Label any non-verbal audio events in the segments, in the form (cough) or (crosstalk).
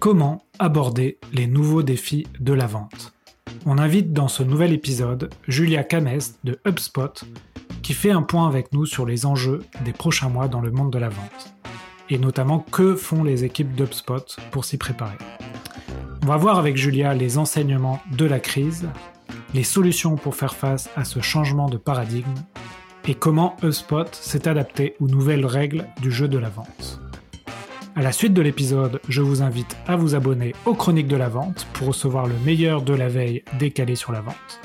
Comment aborder les nouveaux défis de la vente On invite dans ce nouvel épisode Julia Cames de HubSpot qui fait un point avec nous sur les enjeux des prochains mois dans le monde de la vente et notamment que font les équipes d'HubSpot pour s'y préparer. On va voir avec Julia les enseignements de la crise, les solutions pour faire face à ce changement de paradigme et comment HubSpot s'est adapté aux nouvelles règles du jeu de la vente. À la suite de l'épisode, je vous invite à vous abonner aux Chroniques de la Vente pour recevoir le meilleur de la veille décalé sur la vente.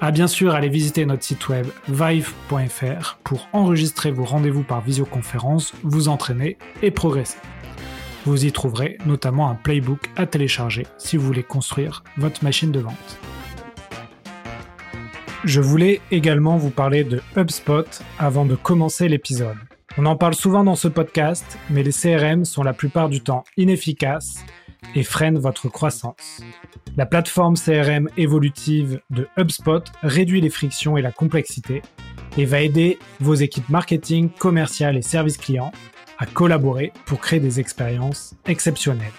À bien sûr aller visiter notre site web vive.fr pour enregistrer vos rendez-vous par visioconférence, vous entraîner et progresser. Vous y trouverez notamment un playbook à télécharger si vous voulez construire votre machine de vente. Je voulais également vous parler de HubSpot avant de commencer l'épisode. On en parle souvent dans ce podcast, mais les CRM sont la plupart du temps inefficaces et freinent votre croissance. La plateforme CRM évolutive de HubSpot réduit les frictions et la complexité et va aider vos équipes marketing, commerciales et services clients à collaborer pour créer des expériences exceptionnelles.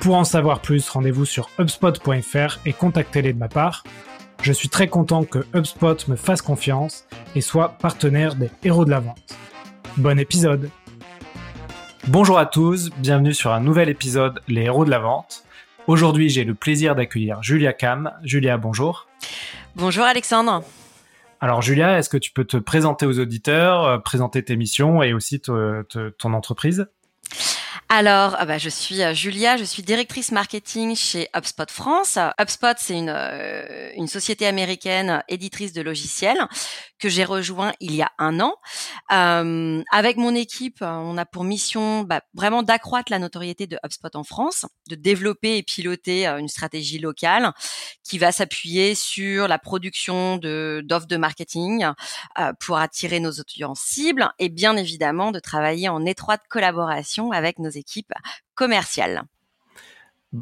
Pour en savoir plus, rendez-vous sur hubspot.fr et contactez-les de ma part. Je suis très content que HubSpot me fasse confiance et soit partenaire des héros de la vente. Bon épisode Bonjour à tous, bienvenue sur un nouvel épisode Les héros de la vente. Aujourd'hui j'ai le plaisir d'accueillir Julia Cam. Julia, bonjour. Bonjour Alexandre. Alors Julia, est-ce que tu peux te présenter aux auditeurs, euh, présenter tes missions et aussi ton entreprise? Alors, ah bah, je suis euh, Julia, je suis directrice marketing chez HubSpot France. HubSpot, c'est une, euh, une société américaine éditrice de logiciels que j'ai rejoint il y a un an. Euh, avec mon équipe, on a pour mission bah, vraiment d'accroître la notoriété de HubSpot en France, de développer et piloter une stratégie locale qui va s'appuyer sur la production d'offres de marketing pour attirer nos audiences cibles et bien évidemment de travailler en étroite collaboration avec nos équipes commerciales.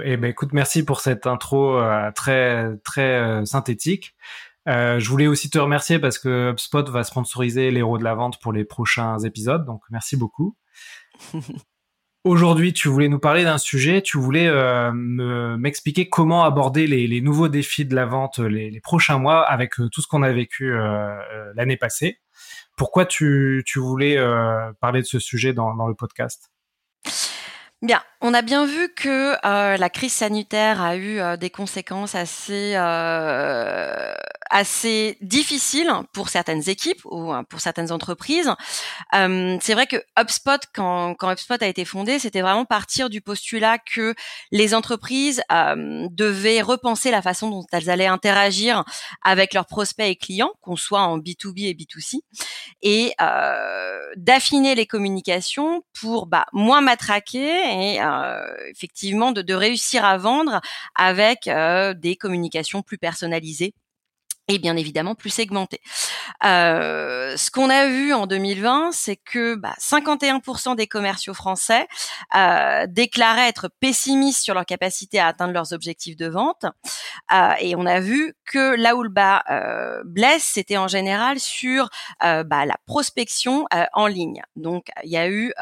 Eh ben, écoute, merci pour cette intro euh, très très euh, synthétique. Euh, je voulais aussi te remercier parce que HubSpot va sponsoriser l'héros de la vente pour les prochains épisodes, donc merci beaucoup. (laughs) Aujourd'hui, tu voulais nous parler d'un sujet, tu voulais m'expliquer comment aborder les, nouveaux défis de la vente les, prochains mois avec tout ce qu'on a vécu l'année passée. Pourquoi tu, voulais parler de ce sujet dans le podcast? Bien, on a bien vu que euh, la crise sanitaire a eu euh, des conséquences assez euh, assez difficiles pour certaines équipes ou pour certaines entreprises. c'est vrai que HubSpot, quand, HubSpot a été fondé, c'était vraiment partir du postulat que les entreprises devaient repenser la façon dont elles allaient interagir avec leurs prospects et clients, qu'on soit en B2B et B2C, et d'affiner les communications pour bah, moins matraquer et euh, effectivement de, réussir à vendre avec euh, des communications plus personnalisées et bien évidemment plus segmenté. Euh, ce qu'on a vu en 2020, c'est que bah, 51% des commerciaux français euh, déclaraient être pessimistes sur leur capacité à atteindre leurs objectifs de vente. Euh, et on a vu que là où le bas euh, blesse, c'était en général sur euh, bah, la prospection euh, en ligne. Donc il y a eu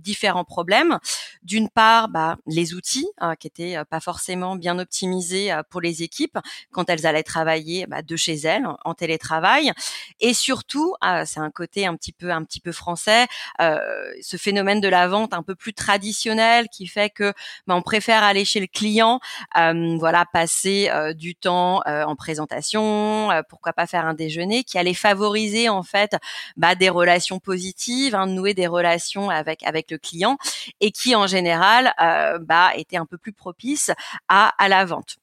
différents problèmes. D'une part, bah, les outils qui étaient pas forcément bien optimisés pour les équipes quand elles allaient travailler bah, de chez elles en télétravail. Et surtout ah, c'est un côté un petit peu un petit peu français euh, ce phénomène de la vente un peu plus traditionnel qui fait que bah, on préfère aller chez le client euh, voilà passer euh, du temps en présentation pourquoi pas faire un déjeuner qui allait favoriser en fait bah, des relations positives hein, nouer des relations avec avec le client et qui en général bah était un peu plus propice à à la vente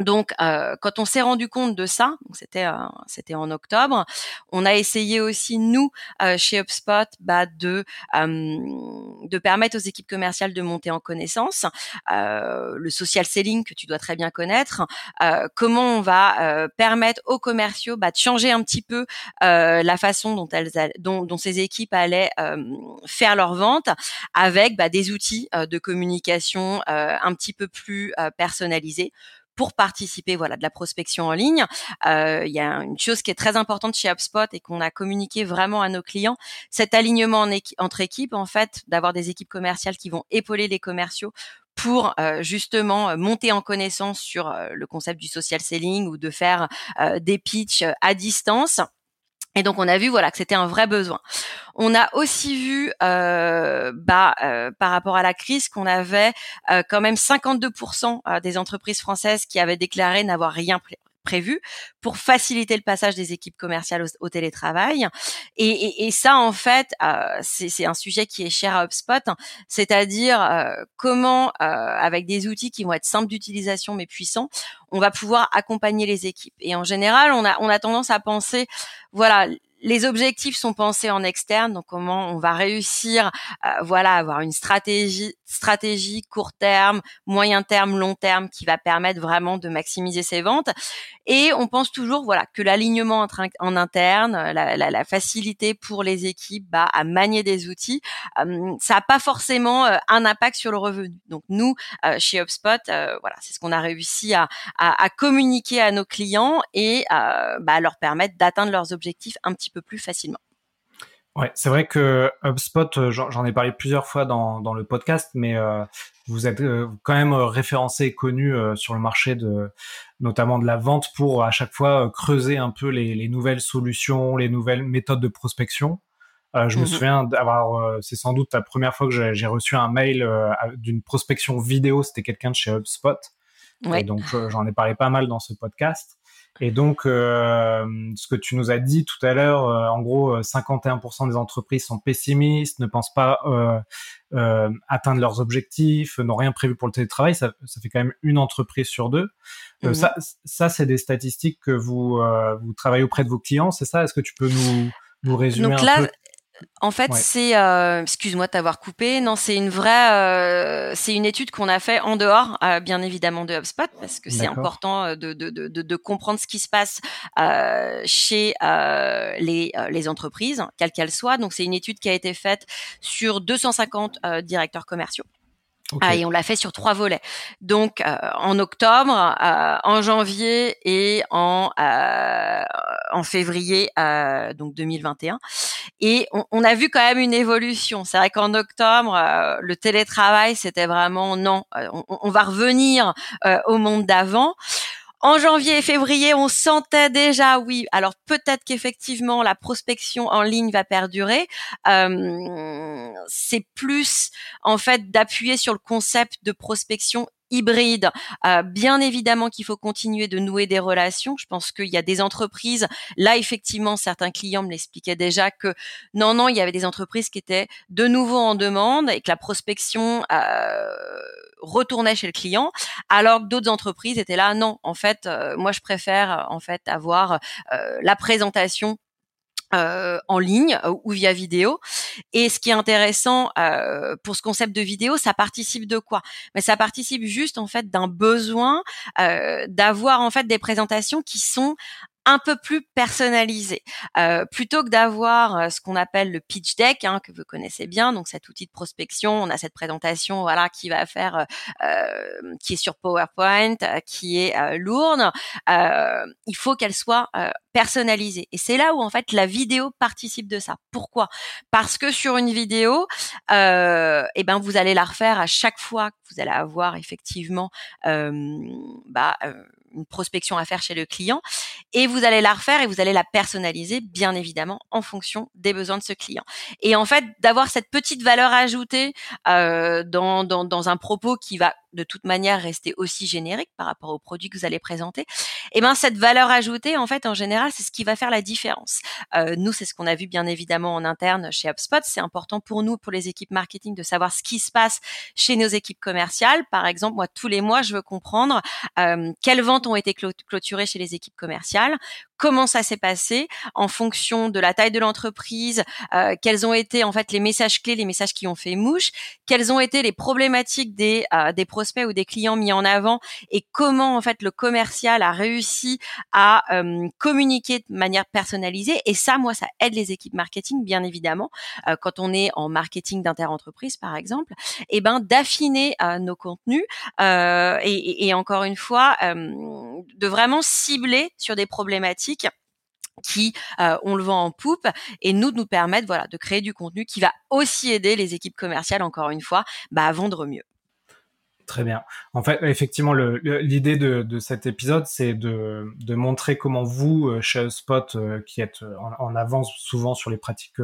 donc, euh, quand on s'est rendu compte de ça, c'était euh, c'était en octobre, on a essayé aussi nous euh, chez HubSpot bah, de permettre aux équipes commerciales de monter en connaissance, le social selling que tu dois très bien connaître, comment on va permettre aux commerciaux bah, de changer un petit peu la façon dont ces équipes allaient faire leur vente avec bah, des outils de communication un petit peu plus personnalisés pour participer voilà de la prospection en ligne. Euh, il y a une chose qui est très importante chez HubSpot et qu'on a communiqué vraiment à nos clients, cet alignement entre équipes en fait, d'avoir des équipes commerciales qui vont épauler les commerciaux pour euh, justement monter en connaissance sur euh, le concept du social selling ou de faire des pitchs à distance et donc on a vu voilà que c'était un vrai besoin. On a aussi vu euh, bah, euh, par rapport à la crise qu'on avait euh, quand même 52% des entreprises françaises qui avaient déclaré n'avoir rien pour faciliter le passage des équipes commerciales au, télétravail. Et, ça, en fait, euh, c'est un sujet qui est cher à HubSpot, c'est-à-dire euh, comment, euh, avec des outils qui vont être simples d'utilisation mais puissants, on va pouvoir accompagner les équipes. Et en général, on a, on a tendance à penser, voilà, les objectifs sont pensés en externe, donc comment on va réussir, euh, voilà, avoir une stratégie, stratégie court terme, moyen terme, long terme, qui va permettre vraiment de maximiser ses ventes. Et on pense toujours, voilà, que l'alignement en, interne, la, facilité pour les équipes bah, à manier des outils, euh, ça n'a pas forcément euh, un impact sur le revenu. Donc nous, chez HubSpot, voilà, c'est ce qu'on a réussi à, à, communiquer à nos clients et bah, leur permettre d'atteindre leurs objectifs un petit peu plus facilement. Ouais, c'est vrai que HubSpot, euh, j'en ai parlé plusieurs fois dans, dans le podcast, mais euh, vous êtes euh, quand même référencé et connu sur le marché de, notamment de la vente pour à chaque fois creuser un peu les, les nouvelles solutions, les nouvelles méthodes de prospection. je me mmh souviens d'avoir, c'est sans doute la première fois que j'ai reçu un mail d'une prospection vidéo, c'était quelqu'un de chez HubSpot. Ouais. Donc j'en ai parlé pas mal dans ce podcast. Et donc, euh, ce que tu nous as dit tout à l'heure, euh, en gros, 51% euh, des entreprises sont pessimistes, ne pensent pas atteindre leurs objectifs, n'ont rien prévu pour le télétravail. Ça, ça, fait quand même une entreprise sur deux. Mmh ça, ça c'est des statistiques que vous, vous travaillez auprès de vos clients, c'est ça? Est-ce que tu peux nous, nous résumer un peu? En fait, c'est, euh, excuse-moi de t'avoir coupé, non, c'est une vraie, euh, c'est une étude qu'on a fait en dehors, euh, bien évidemment, de HubSpot, parce que c'est important de, de, de, de, comprendre ce qui se passe chez les, les entreprises, quelles qu'elles soient. Donc, c'est une étude qui a été faite sur 250 directeurs commerciaux. Ah, et on l'a fait sur trois volets. Donc euh, en octobre, euh, en janvier et en euh, en février donc 2021. Et on, on, a vu quand même une évolution. C'est vrai qu'en octobre, le télétravail c'était vraiment non, on, on va revenir au monde d'avant. En janvier et février, on sentait déjà, oui, alors peut-être qu'effectivement la prospection en ligne va perdurer. Euh, c'est plus en fait d'appuyer sur le concept de prospection hybride. Euh, bien évidemment qu'il faut continuer de nouer des relations. Je pense qu'il y a des entreprises. Là, effectivement, certains clients me l'expliquaient déjà que non, non, il y avait des entreprises qui étaient de nouveau en demande et que la prospection euh, retournait chez le client, alors que d'autres entreprises étaient là. Non, en fait, euh, moi, je préfère en fait avoir la présentation euh, en ligne euh, ou via vidéo. Et ce qui est intéressant euh, pour ce concept de vidéo, ça participe de quoi? Mais ça participe juste en fait d'un besoin d'avoir en fait des présentations qui sont un peu plus personnalisé. Euh, plutôt que d'avoir euh, ce qu'on appelle le pitch deck, hein, que vous connaissez bien, donc cet outil de prospection, on a cette présentation, voilà, qui va faire, euh, qui est sur PowerPoint, qui est lourde. il faut qu'elle soit personnalisée. Et c'est là où en fait la vidéo participe de ça. Pourquoi? Parce que sur une vidéo, euh, eh ben vous allez la refaire à chaque fois que vous allez avoir effectivement bah, une prospection à faire chez le client et vous allez la refaire et vous allez la personnaliser bien évidemment en fonction des besoins de ce client. Et en fait, d'avoir cette petite valeur ajoutée euh, dans, dans, dans, un propos qui va de toute manière rester aussi générique par rapport au produit que vous allez présenter, et eh ben cette valeur ajoutée, en fait, en général, c'est ce qui va faire la différence. Euh, nous, c'est ce qu'on a vu bien évidemment en interne chez HubSpot. C'est important pour nous, pour les équipes marketing, de savoir ce qui se passe chez nos équipes commerciales. Par exemple, moi, tous les mois, je veux comprendre euh, quelles ventes ont été clôturées chez les équipes commerciales, comment ça s'est passé en fonction de la taille de l'entreprise, euh, quels ont été en fait les messages clés, les messages qui ont fait mouche, quelles ont été les problématiques des euh, des prospects ou des clients mis en avant et comment en fait le commercial a réussi à euh, communiquer de manière personnalisée. Et ça, moi, ça aide les équipes marketing, bien évidemment, quand on est en marketing d'interentreprise, par exemple, et eh ben d'affiner nos contenus et, et, encore une fois de vraiment cibler sur des problématiques qui euh, on le vend en poupe et nous de nous permettre voilà de créer du contenu qui va aussi aider les équipes commerciales encore une fois bah, à vendre mieux. Très bien. En fait, effectivement, l'idée de, de, cet épisode, c'est de, de, montrer comment vous, euh, chez Spot, euh, qui êtes en, avance souvent sur les pratiques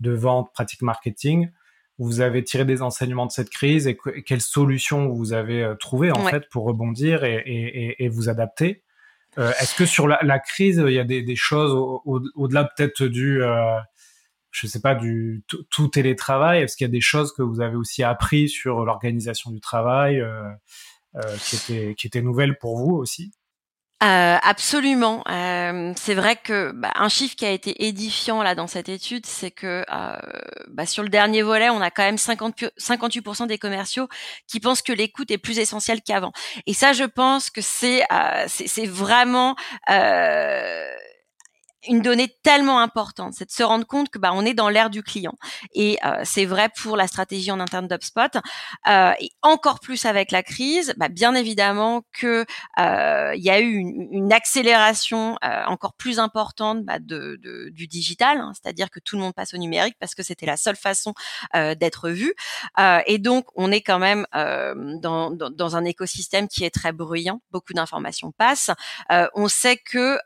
de vente, pratiques marketing, vous avez tiré des enseignements de cette crise et, quelles solutions vous avez trouvées en fait pour rebondir et, et, et vous adapter. Euh, est-ce que sur la, crise, il y a des, choses au-delà peut-être du, euh, je sais pas, du tout télétravail Est-ce qu'il y a des choses que vous avez aussi appris sur l'organisation du travail euh, qui étaient qui étaient nouvelles pour vous aussi? Euh, absolument. Euh, c'est vrai que bah, un chiffre qui a été édifiant là dans cette étude, c'est que euh, bah, sur le dernier volet, on a quand même 50, 58% des commerciaux qui pensent que l'écoute est plus essentielle qu'avant. Et ça, je pense que c'est c'est vraiment une donnée tellement importante, c'est de se rendre compte que bah, on est dans l'ère du client. Et euh, c'est vrai pour la stratégie en interne d'UpSpot. Euh, et encore plus avec la crise, bah, bien évidemment que euh, il y a eu une, une accélération euh, encore plus importante bah, de, de, du digital, hein, c'est-à-dire que tout le monde passe au numérique parce que c'était la seule façon euh, d'être vu. et donc, on est quand même dans, dans, dans, un écosystème qui est très bruyant, beaucoup d'informations passent. on sait que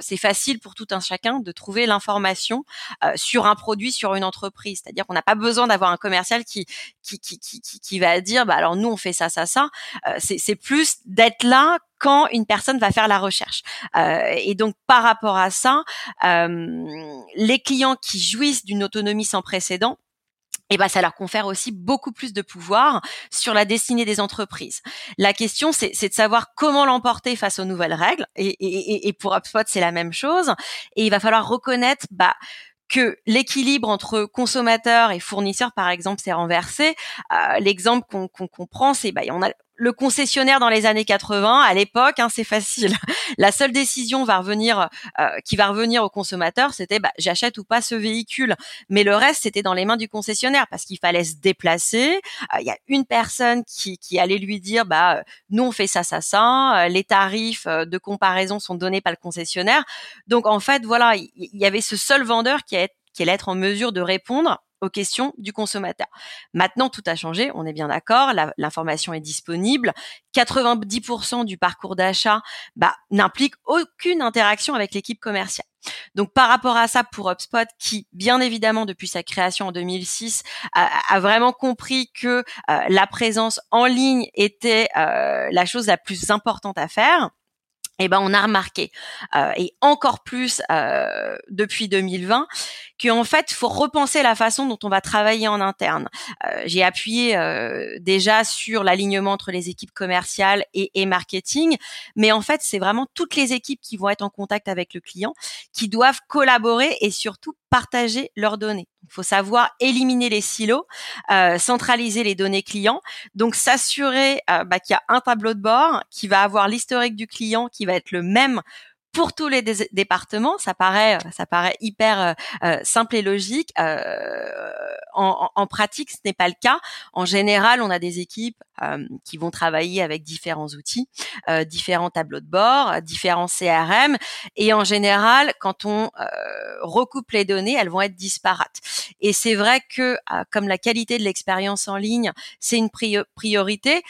c'est facile pour tout un chacun de trouver l'information euh, sur un produit, sur une entreprise. C'est-à-dire qu'on n'a pas besoin d'avoir un commercial qui qui, qui, qui, qui va dire, bah alors nous on fait ça, ça, ça. Euh, c'est plus d'être là quand une personne va faire la recherche. Euh, et donc par rapport à ça, les clients qui jouissent d'une autonomie sans précédent et ben ça leur confère aussi beaucoup plus de pouvoir sur la destinée des entreprises. La question, c'est de savoir comment l'emporter face aux nouvelles règles. Et, et, et pour HubSpot, c'est la même chose. Et il va falloir reconnaître bah, que l'équilibre entre consommateurs et fournisseurs, par exemple, s'est renversé. Euh, L'exemple qu'on qu comprend, c'est bah, on a le concessionnaire dans les années 80, à l'époque, hein, c'est facile. (laughs) La seule décision va revenir, euh, qui va revenir au consommateur, c'était bah, j'achète ou pas ce véhicule. Mais le reste, c'était dans les mains du concessionnaire parce qu'il fallait se déplacer. Euh, il y a une personne qui, qui allait lui dire bah euh, nous on fait ça, ça, ça. les tarifs de comparaison sont donnés par le concessionnaire. Donc en fait, voilà, il y, avait ce seul vendeur qui allait être en mesure de répondre aux questions du consommateur. Maintenant, tout a changé, on est bien d'accord, l'information est disponible. 90% du parcours d'achat bah, n'implique aucune interaction avec l'équipe commerciale. Donc par rapport à ça, pour HubSpot, qui bien évidemment depuis sa création en 2006 a, vraiment compris que euh, la présence en ligne était euh, la chose la plus importante à faire, eh ben on a remarqué euh, et encore plus euh, depuis 2020 qu'en fait faut repenser la façon dont on va travailler en interne. Euh, j'ai appuyé euh, déjà sur l'alignement entre les équipes commerciales et, et marketing, mais en fait c'est vraiment toutes les équipes qui vont être en contact avec le client qui doivent collaborer et surtout partager leurs données. Il faut savoir éliminer les silos, euh, centraliser les données clients, donc s'assurer euh, bah, qu'il y a un tableau de bord qui va avoir l'historique du client qui va être le même pour tous les départements. Ça paraît, ça paraît hyper euh, euh, simple et logique. Euh, en, en, pratique, ce n'est pas le cas. En général, on a des équipes qui vont travailler avec différents outils, différents tableaux de bord, différents CRM, et en général, quand on recoupe les données, elles vont être disparates. Et c'est vrai que, comme la qualité de l'expérience en ligne, c'est une priorité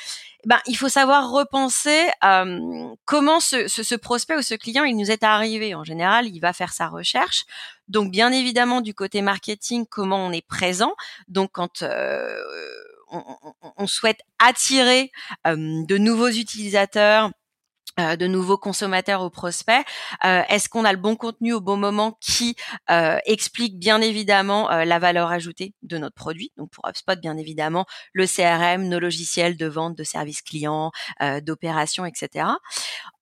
ben, il faut savoir repenser euh, comment ce, ce, ce, prospect ou ce client il nous est arrivé. En général, il va faire sa recherche. Donc, bien évidemment, du côté marketing, comment on est présent. Donc, quand euh, on, on, souhaite attirer euh, de nouveaux utilisateurs de nouveaux consommateurs ou prospects euh, Est-ce qu'on a le bon contenu au bon moment qui euh, explique bien évidemment la valeur ajoutée de notre produit? Donc pour HubSpot, bien évidemment, le CRM, nos logiciels de vente, de services clients, d'opération, etc.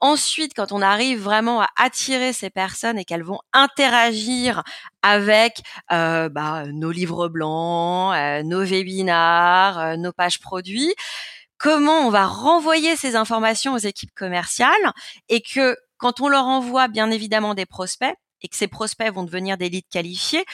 Ensuite, quand on arrive vraiment à attirer ces personnes et qu'elles vont interagir avec bah, nos livres blancs, nos webinars, nos pages produits, comment on va renvoyer ces informations aux équipes commerciales et que quand on leur envoie bien évidemment des prospects, et que ces prospects vont devenir des leads qualifiés,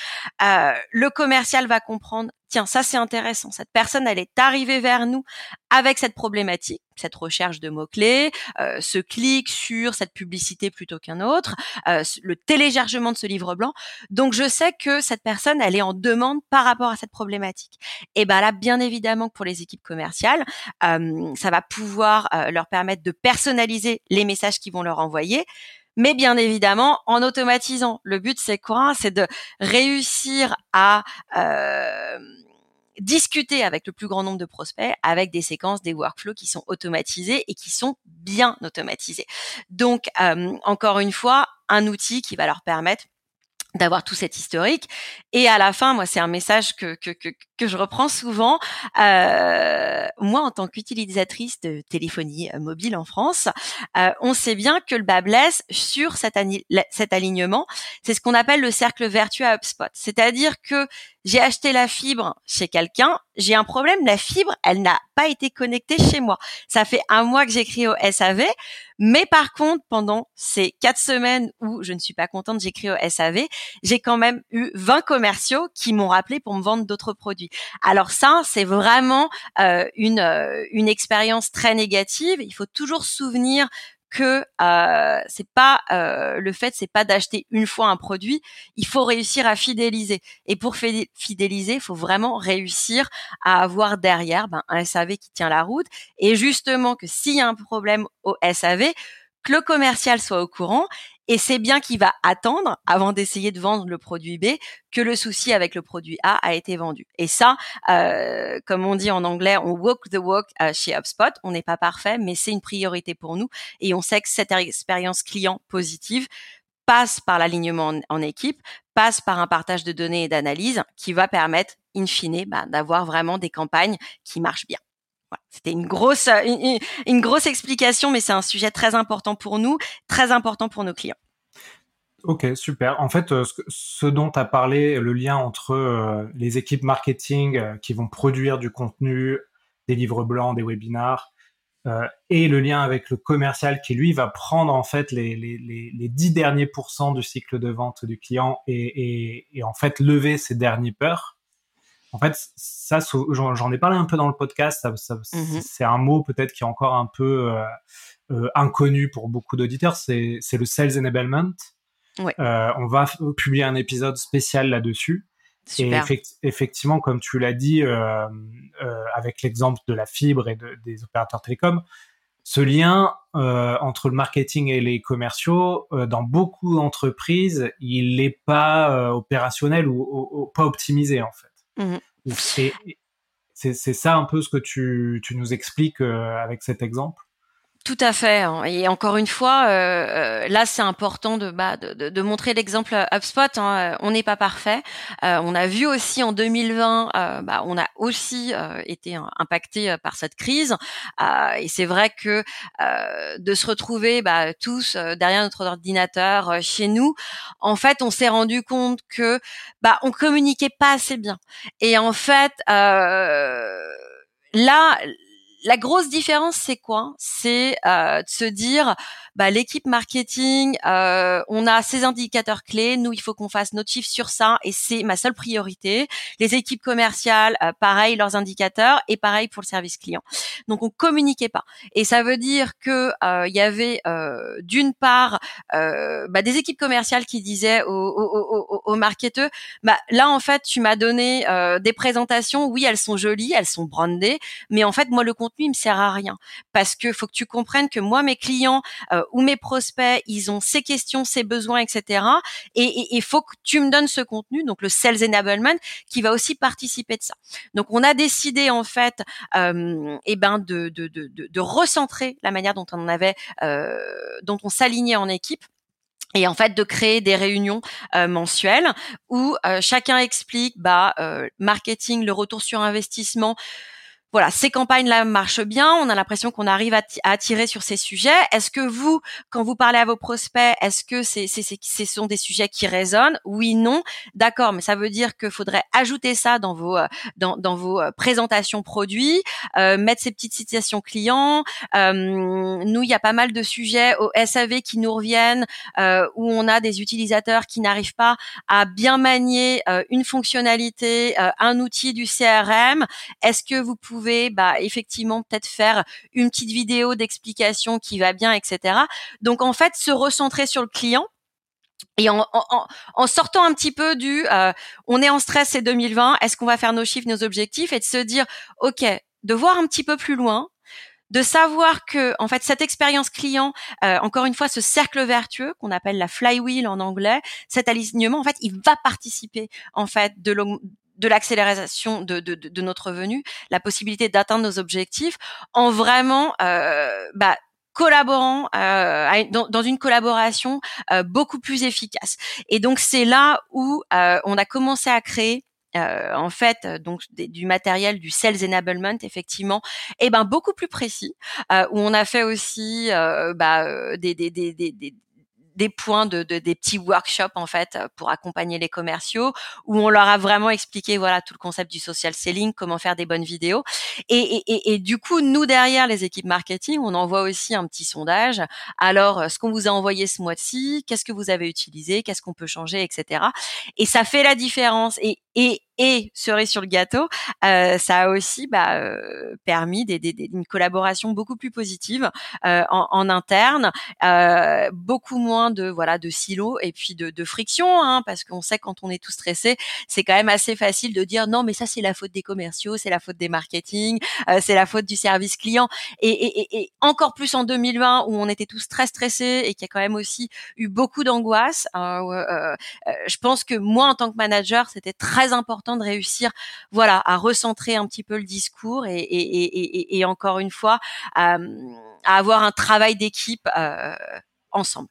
euh, le commercial va comprendre, tiens, ça c'est intéressant, cette personne, elle est arrivée vers nous avec cette problématique, cette recherche de mots-clés, euh, ce clic sur cette publicité plutôt qu'un autre, euh, le téléchargement de ce livre blanc. Donc je sais que cette personne, elle est en demande par rapport à cette problématique. Et ben là, bien évidemment, pour les équipes commerciales, euh, ça va pouvoir euh, leur permettre de personnaliser les messages qu'ils vont leur envoyer mais bien évidemment en automatisant. Le but, c'est quoi? C'est de réussir à euh, discuter avec le plus grand nombre de prospects avec des séquences, des workflows qui sont automatisés et qui sont bien automatisés. Donc, euh, encore une fois, un outil qui va leur permettre d'avoir tout cet historique. Et à la fin, moi, c'est un message que, que, que, que, je reprends souvent. Euh, moi, en tant qu'utilisatrice de téléphonie euh, mobile en France, euh, on sait bien que le bas blesse sur cet, cet alignement. C'est ce qu'on appelle le cercle vertueux à HubSpot. C'est-à-dire que j'ai acheté la fibre chez quelqu'un, j'ai un problème, la fibre, elle n'a pas été connectée chez moi. Ça fait un mois que j'écris au SAV, mais par contre, pendant ces quatre semaines où je ne suis pas contente, j'écris au SAV, j'ai quand même eu 20 commerciaux qui m'ont rappelé pour me vendre d'autres produits. Alors ça, c'est vraiment euh, une, euh, une expérience très négative. Il faut toujours souvenir que euh, c'est pas euh, le fait c'est pas d'acheter une fois un produit, il faut réussir à fidéliser. Et pour fidéliser, il faut vraiment réussir à avoir derrière ben, un SAV qui tient la route et justement que s'il y a un problème au SAV, que le commercial soit au courant et c'est bien qu'il va attendre, avant d'essayer de vendre le produit B, que le souci avec le produit A a été vendu. Et ça, euh, comme on dit en anglais, on walk the walk euh, chez HubSpot. On n'est pas parfait, mais c'est une priorité pour nous. Et on sait que cette expérience client positive passe par l'alignement en, équipe, passe par un partage de données et d'analyse qui va permettre, in fine, bah, d'avoir vraiment des campagnes qui marchent bien. C'était une grosse, une, grosse explication, mais c'est un sujet très important pour nous, très important pour nos clients. Ok, super. En fait, euh, ce, dont tu as parlé, le lien entre euh, les équipes marketing euh, qui vont produire du contenu, des livres blancs, des webinars, et le lien avec le commercial qui, lui, va prendre en fait les, les, les, 10 derniers pourcents du cycle de vente du client et, en fait lever ces derniers peurs en fait, ça, j'en ai parlé un peu dans le podcast. Mhm. C'est un mot peut-être qui est encore un peu euh, euh, inconnu pour beaucoup d'auditeurs. C'est le sales enablement. Euh, on va publier un épisode spécial là-dessus. Et effectivement, comme tu l'as dit, avec l'exemple de la fibre et des opérateurs télécoms, ce lien entre le marketing et les commerciaux, dans beaucoup d'entreprises, il n'est pas opérationnel ou, pas optimisé en fait. Mmh. C'est ça un peu ce que tu, nous expliques euh, avec cet exemple? Tout à fait. Hein. Et encore une fois, euh, euh, là, c'est important de, bah, de, de, montrer l'exemple HubSpot. Hein. On n'est pas parfait. Euh, on a vu aussi en 2020, euh, bah, on a aussi euh, été impacté par cette crise. et c'est vrai que de se retrouver bah, tous derrière notre ordinateur chez nous, en fait, on s'est rendu compte que bah, on communiquait pas assez bien. Et en fait, là la grosse différence, c'est quoi? C'est euh, de se dire, bah, l'équipe marketing, euh, on a ces indicateurs clés. Nous, il faut qu'on fasse notre chiffre sur ça, et c'est ma seule priorité. Les équipes commerciales, euh, pareil, leurs indicateurs, et pareil pour le service client. Donc, on communiquait pas, et ça veut dire que il y avait d'une part bah, des équipes commerciales qui disaient aux, aux, aux, marketeurs, bah, là, en fait, tu m'as donné des présentations. Oui, elles sont jolies, elles sont brandées, mais en fait, moi, le contenu il me sert à rien parce que faut que tu comprennes que moi mes clients euh, ou mes prospects ils ont ces questions, ces besoins, etc. Et il faut que tu me donnes ce contenu, donc le sales enablement, qui va aussi participer de ça. Donc on a décidé en fait, euh, eh ben de, de, de, de, recentrer la manière dont on avait, euh, dont on s'alignait en équipe et en fait de créer des réunions euh, mensuelles où euh, chacun explique bah euh, marketing, le retour sur investissement, voilà, ces campagnes-là marchent bien. On a l'impression qu'on arrive à, attirer sur ces sujets. Est-ce que vous, quand vous parlez à vos prospects, est-ce que c'est, ce sont des sujets qui résonnent? Oui, non. D'accord, mais ça veut dire qu'il faudrait ajouter ça dans vos euh, dans, dans vos euh, présentations produits, euh, mettre ces petites citations clients. Euh, nous, il y a pas mal de sujets au SAV qui nous reviennent euh, où on a des utilisateurs qui n'arrivent pas à bien manier une fonctionnalité, un outil du CRM. Est-ce que vous pouvez bah, effectivement peut-être faire une petite vidéo d'explication qui va bien, etc. Donc en fait, se recentrer sur le client. Et en, sortant un petit peu du, euh, on est en stress, c'est 2020, est-ce qu'on va faire nos chiffres, nos objectifs, et de se dire, ok, de voir un petit peu plus loin, de savoir que en fait cette expérience client, euh, encore une fois, ce cercle vertueux qu'on appelle la flywheel en anglais, cet alignement, en fait, il va participer en fait de de l'accélération de, de, de, notre revenu, la possibilité d'atteindre nos objectifs en vraiment euh, bah, collaborant euh, dans, une collaboration euh, beaucoup plus efficace. Et donc c'est là où euh, on a commencé à créer euh, en fait donc du matériel du sales enablement effectivement et ben beaucoup plus précis euh, où on a fait aussi euh, bah, des, des, des, des des points de, de, des petits workshops en fait pour accompagner les commerciaux où on leur a vraiment expliqué voilà tout le concept du social selling, comment faire des bonnes vidéos. Et, et, et, du coup nous derrière les équipes marketing on envoie aussi un petit sondage. Alors ce qu'on vous a envoyé ce mois-ci qu'est-ce que vous avez utilisé qu'est-ce qu'on peut changer etc et ça fait la différence. Et, et et cerise sur le gâteau, euh, ça a aussi bah, euh, permis des, des, des, une collaboration beaucoup plus positive euh, en, en, interne, euh, beaucoup moins de voilà de silos et puis de, de friction, hein, parce qu'on sait quand on est tout stressé, c'est quand même assez facile de dire non mais ça c'est la faute des commerciaux, c'est la faute des marketing, euh, c'est la faute du service client et, et, et, encore plus en 2020 où on était tous très stressés et qu'il y a quand même aussi eu beaucoup d'angoisse. Hein, je pense que moi en tant que manager c'était très important de réussir, voilà, à recentrer un petit peu le discours et, et, et, encore une fois à, avoir un travail d'équipe euh, ensemble.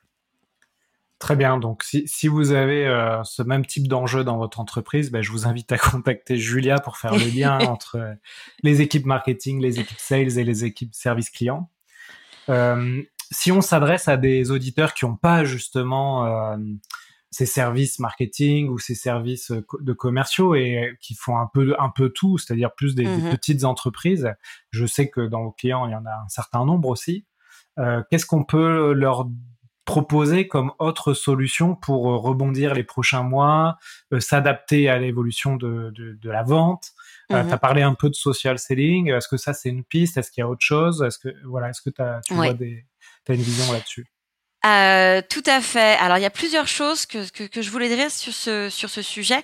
Très bien. Donc, si, si vous avez euh, ce même type d'enjeu dans votre entreprise, ben, je vous invite à (laughs) contacter Julia pour faire le lien (laughs) entre euh, les équipes marketing, les équipes sales et les équipes service client. si on s'adresse à des auditeurs qui n'ont pas justement ces services marketing ou ces services euh, de commerciaux et qui font un peu un peu tout, c'est-à-dire plus des, mmh petites entreprises. Je sais que dans vos clients, il y en a un certain nombre aussi. Euh, Qu'est-ce qu'on peut leur proposer comme autre solution pour euh, rebondir les prochains mois, euh, s'adapter à l'évolution de, de, de, la vente? Euh, mmh tu as parlé un peu de social selling. Est-ce que ça c'est une piste? Est-ce qu'il y a autre chose? Est-ce que voilà, est-ce que as, tu vois des, as une vision là-dessus? Euh, tout à fait. Alors il y a plusieurs choses que, que, que, je voulais dire sur ce sur ce sujet.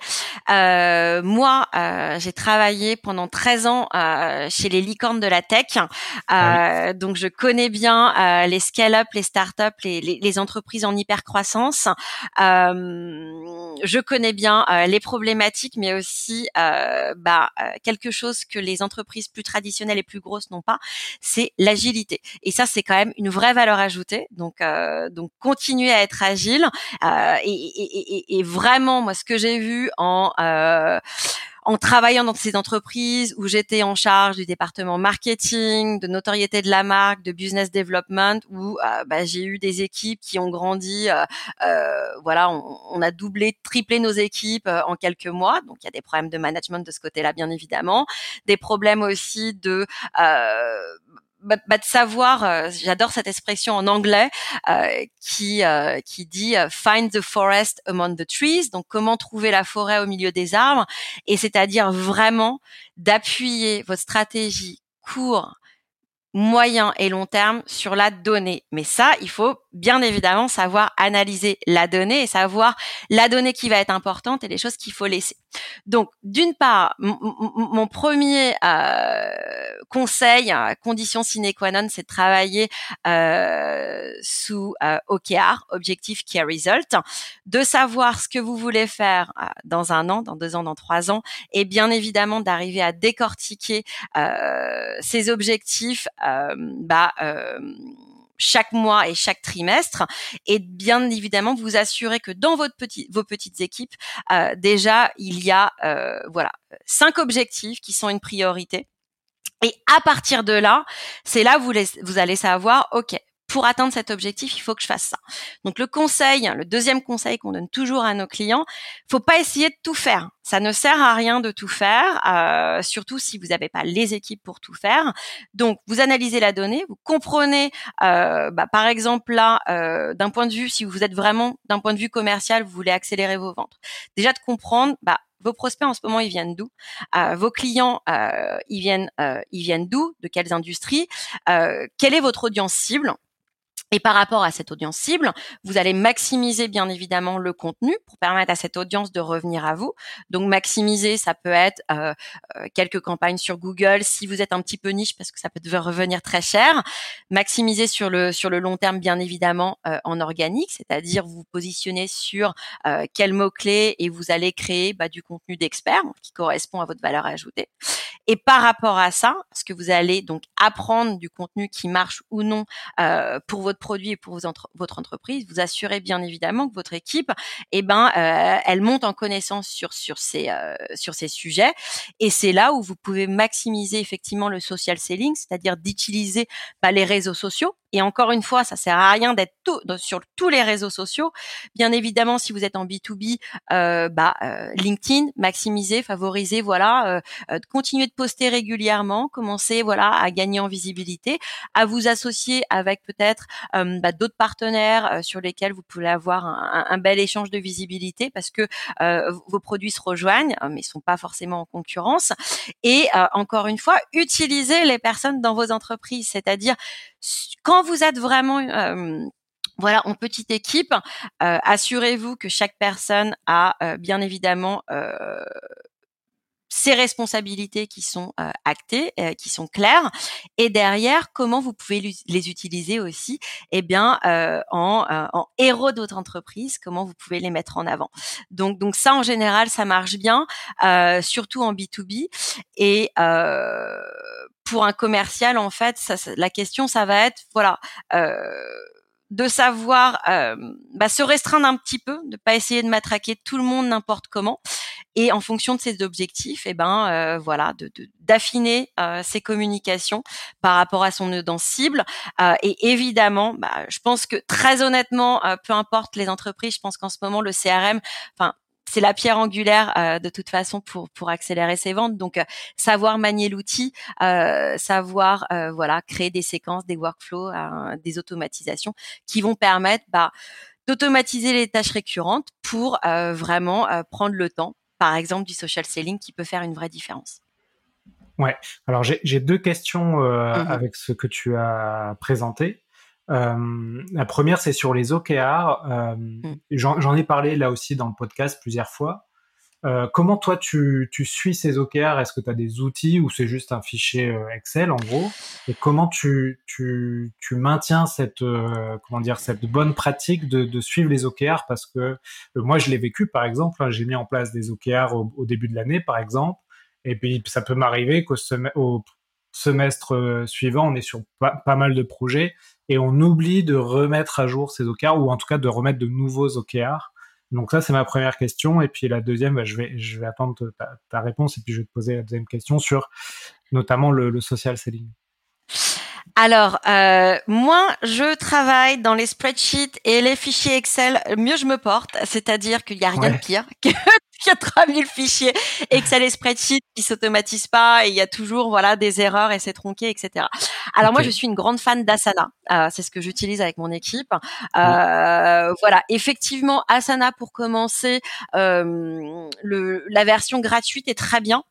Euh, moi, euh, j'ai travaillé pendant 13 ans euh, chez les licornes de la tech, ah donc je connais bien les scale-up, les start-up, les, les, les, entreprises en hyper croissance. je connais bien les problématiques, mais aussi bah, quelque chose que les entreprises plus traditionnelles et plus grosses n'ont pas, c'est l'agilité. Et ça, c'est quand même une vraie valeur ajoutée. Donc donc continuer à être agile euh, et, vraiment moi ce que j'ai vu en euh, en travaillant dans ces entreprises où j'étais en charge du département marketing, de notoriété de la marque, de business development, où euh, bah, j'ai eu des équipes qui ont grandi. voilà, on, a doublé, triplé nos équipes en quelques mois. Donc il y a des problèmes de management de ce côté-là, bien évidemment, des problèmes aussi de bah, bah, de savoir, euh, j'adore cette expression en anglais euh, qui euh, qui dit find the forest among the trees, donc comment trouver la forêt au milieu des arbres, et c'est-à-dire vraiment d'appuyer votre stratégie court, moyen et long terme sur la donnée. Mais ça, il faut bien évidemment savoir analyser la donnée et savoir la donnée qui va être importante et les choses qu'il faut laisser. Donc, d'une part, mon premier euh, conseil, condition sine qua non, c'est de travailler euh, sous euh, OKR, Objective Key Result, de savoir ce que vous voulez faire euh, dans un an, dans deux ans, dans trois ans, et bien évidemment d'arriver à décortiquer euh, ces objectifs. bah, chaque mois et chaque trimestre. Et bien évidemment vous assurer que dans votre petit, vos petites équipes euh, déjà il y a euh, voilà cinq objectifs qui sont une priorité. Et à partir de là c'est là vous, vous allez savoir ok pour atteindre cet objectif, il faut que je fasse ça. Donc le conseil, le deuxième conseil qu'on donne toujours à nos clients, faut pas essayer de tout faire. Ça ne sert à rien de tout faire, euh, surtout si vous n'avez pas les équipes pour tout faire. Donc vous analysez la donnée, vous comprenez, euh, bah, par exemple là, euh, d'un point de vue, si vous êtes vraiment d'un point de vue commercial, vous voulez accélérer vos ventes. Déjà de comprendre, bah, vos prospects en ce moment ils viennent d'où? Vos clients ils viennent ils viennent d'où? De quelles industries? Quelle est votre audience cible? Et par rapport à cette audience cible, vous allez maximiser bien évidemment le contenu pour permettre à cette audience de revenir à vous. Donc maximiser, ça peut être euh, euh, quelques campagnes sur Google si vous êtes un petit peu niche parce que ça peut revenir très cher. Maximiser sur le sur le long terme bien évidemment euh, en organique, c'est-à-dire vous, vous positionnez sur quels mots clés et vous allez créer bah, du contenu d'expert qui correspond à votre valeur ajoutée. Et par rapport à ça, ce que vous allez donc apprendre du contenu qui marche ou non pour votre produit et pour votre entreprise, vous assurez bien évidemment que votre équipe, eh ben, euh, elle monte en connaissance sur sur ces euh, sur ces sujets. Et c'est là où vous pouvez maximiser effectivement le social selling, c'est-à-dire d'utiliser bah, les réseaux sociaux et encore une fois, ça sert à rien d'être sur tous les réseaux sociaux. Bien évidemment, si vous êtes en B2B, euh, bah, euh, LinkedIn, maximiser, favoriser, voilà, euh, continuer de poster régulièrement, commencer, voilà, à gagner en visibilité, à vous associer avec peut-être bah, d'autres partenaires sur lesquels vous pouvez avoir un, un, bel échange de visibilité parce que vos produits se rejoignent, mais ils sont pas forcément en concurrence. Et encore une fois, utiliser les personnes dans vos entreprises, c'est-à-dire quand vous êtes vraiment euh, voilà, en petite équipe, euh, assurez-vous que chaque personne a euh, bien évidemment ses responsabilités qui sont actées, qui sont claires, et derrière comment vous pouvez les utiliser aussi, eh bien en, en, héros d'autres entreprises, comment vous pouvez les mettre en avant. Donc donc ça en général ça marche bien, surtout en B 2 B. Et pour un commercial, en fait, ça, la question, ça va être, voilà, euh, de savoir euh, bah, se restreindre un petit peu, de pas essayer de matraquer tout le monde n'importe comment, et en fonction de ses objectifs, et eh ben euh, voilà, de, d'affiner ses communications par rapport à son audience cible. et évidemment, bah, je pense que très honnêtement, peu importe les entreprises, je pense qu'en ce moment le CRM, enfin c'est la pierre angulaire euh, de toute façon pour pour accélérer ses ventes. Donc euh, savoir manier l'outil, euh, savoir voilà créer des séquences, des workflows, des automatisations qui vont permettre bah, d'automatiser les tâches récurrentes pour vraiment prendre le temps, par exemple du social selling qui peut faire une vraie différence. Ouais. Alors j'ai deux questions mmh avec ce que tu as présenté. Euh, la première, c'est sur les OKR. Euh, mm. J'en ai parlé là aussi dans le podcast plusieurs fois. Euh, comment toi tu, tu, suis ces OKR Est-ce que tu as des outils ou c'est juste un fichier Excel en gros? Et comment tu, tu, tu maintiens cette euh, comment dire cette bonne pratique de, de suivre les OKR Parce que moi je l'ai vécu par exemple, hein, j'ai mis en place des OKR au, au début de l'année par exemple, et puis ça peut m'arriver qu'au semestre suivant on est sur pas, pas mal de projets et on oublie de remettre à jour ces OKR ou en tout cas de remettre de nouveaux OKR. Donc ça, c'est ma première question. Et puis la deuxième, bah, je, vais, je vais attendre ta, réponse et puis je vais te poser la deuxième question sur notamment le, social selling. Alors, euh, moi, je travaille dans les spreadsheets et les fichiers Excel. Mieux je me porte, c'est-à-dire qu'il n'y a rien de pire que il y a 3000 fichiers Excel et spreadsheet qui s'automatisent pas et il y a toujours voilà des erreurs et c'est tronqué, etc. Alors moi, je suis une grande fan d'Asana. Euh, c'est ce que j'utilise avec mon équipe. Euh, voilà, effectivement, Asana pour commencer, euh, le, la version gratuite est très bien.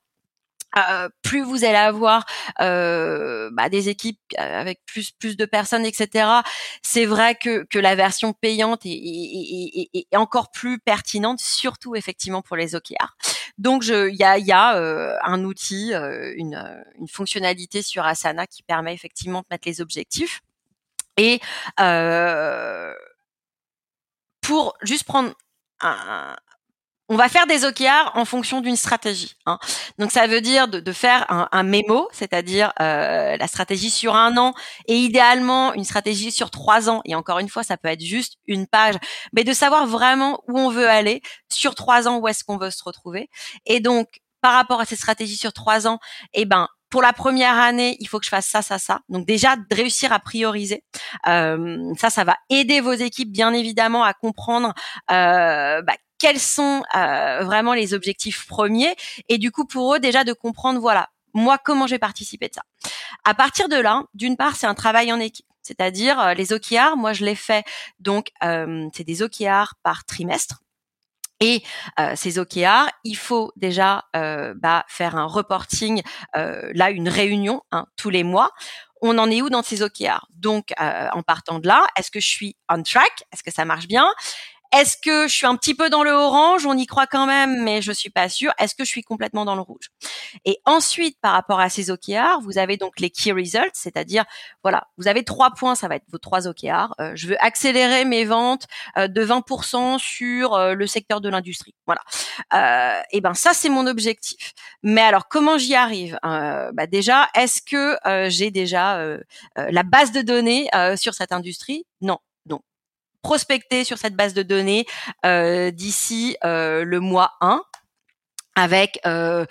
Euh, plus vous allez avoir euh, bah, des équipes avec plus plus de personnes, etc. C'est vrai que, que la version payante est, est, est, est, encore plus pertinente, surtout effectivement pour les OKR. Donc, il y a, y a un outil, une, une fonctionnalité sur Asana qui permet effectivement de mettre les objectifs. Et pour juste prendre un, on va faire des OKR en fonction d'une stratégie. Hein. Donc ça veut dire de, faire un, mémo, c'est-à-dire euh, la stratégie sur un an et idéalement une stratégie sur trois ans. Et encore une fois, ça peut être juste une page, mais de savoir vraiment où on veut aller sur trois ans, où est-ce qu'on veut se retrouver. Et donc par rapport à cette stratégie sur trois ans, eh ben pour la première année, il faut que je fasse ça, ça, ça. Donc déjà, de réussir à prioriser. Euh, ça, ça va aider vos équipes, bien évidemment, à comprendre euh, bah, quels sont euh, vraiment les objectifs premiers. Et du coup, pour eux, déjà de comprendre, voilà, moi, comment j'ai participé de ça. À partir de là, d'une part, c'est un travail en équipe. C'est-à-dire les OKR, moi je les fais donc c'est des OKR par trimestre. Et euh, ces OKR, il faut déjà euh, bah, faire un reporting, euh, là une réunion hein, tous les mois. On en est où dans ces OKR Donc, en partant de là, est-ce que je suis on track? Est-ce que ça marche bien? Est-ce que je suis un petit peu dans le orange? On y croit quand même, mais je suis pas sûre. Est-ce que je suis complètement dans le rouge? Et ensuite, par rapport à ces OKR, vous avez donc les key results, c'est-à-dire, voilà, vous avez trois points, ça va être vos trois OKR. Euh, je veux accélérer mes ventes euh, de 20% sur euh, le secteur de l'industrie. Voilà. et ben ça, c'est mon objectif. Mais alors, comment j'y arrive? Bah Déjà, est-ce que j'ai déjà la base de données sur cette industrie? Non, prospecter sur cette base de données euh, d'ici euh, le mois 1 avec euh,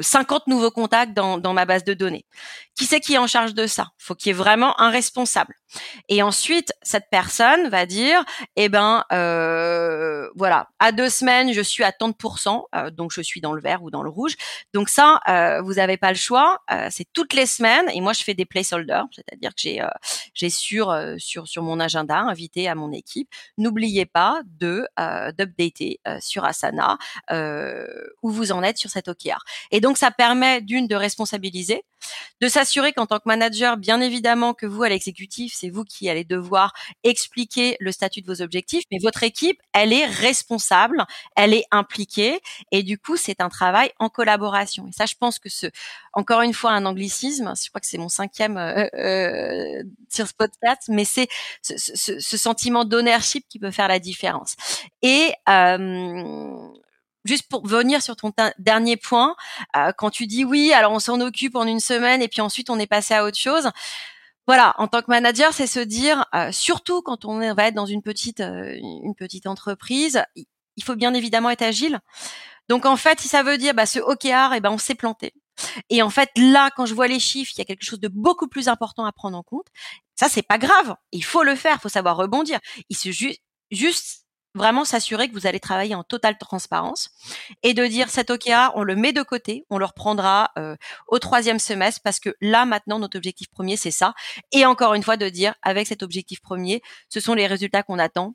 50 nouveaux contacts dans, dans ma base de données. Qui c'est qui est en charge de ça? Faut qu'il y ait vraiment un responsable. Et ensuite, cette personne va dire, eh ben, euh, voilà, à deux semaines, je suis à tant de pourcents, euh, donc je suis dans le vert ou dans le rouge. Donc ça, euh, vous n'avez pas le choix. Euh, c'est toutes les semaines. Et moi, je fais des placeholders, c'est-à-dire que j'ai, euh, j'ai sur sur sur mon agenda invité à mon équipe. N'oubliez pas de d'updater sur Asana où vous en êtes sur cet OKR. Et donc, ça permet d'une de responsabiliser, de s'assurer qu'en tant que manager, bien évidemment que vous à l'exécutif, c'est vous qui allez devoir expliquer le statut de vos objectifs, mais votre équipe, elle est responsable, elle est impliquée, et du coup, c'est un travail en collaboration. Et ça, je pense que ce, encore une fois, un anglicisme, je crois que c'est mon cinquième euh, euh, sur ce podcast, mais c'est ce, ce, sentiment d'ownership qui peut faire la différence. Et euh, juste pour venir sur ton dernier point, euh, quand tu dis oui, alors on s'en occupe en une semaine et puis ensuite on est passé à autre chose voilà, en tant que manager, c'est se dire, euh, surtout quand on va être dans une petite, euh, une petite entreprise, il faut bien évidemment être agile. Donc en fait, si ça veut dire bah, ce OKR, et eh ben on s'est planté. Et en fait, là, quand je vois les chiffres, il y a quelque chose de beaucoup plus important à prendre en compte. Ça, c'est pas grave. Il faut le faire. Il faut savoir rebondir. Il se juste vraiment s'assurer que vous allez travailler en totale transparence et de dire cet OKR, on le met de côté, on le reprendra euh, au troisième semestre parce que là maintenant notre objectif premier c'est ça. Et encore une fois de dire avec cet objectif premier, ce sont les résultats qu'on attend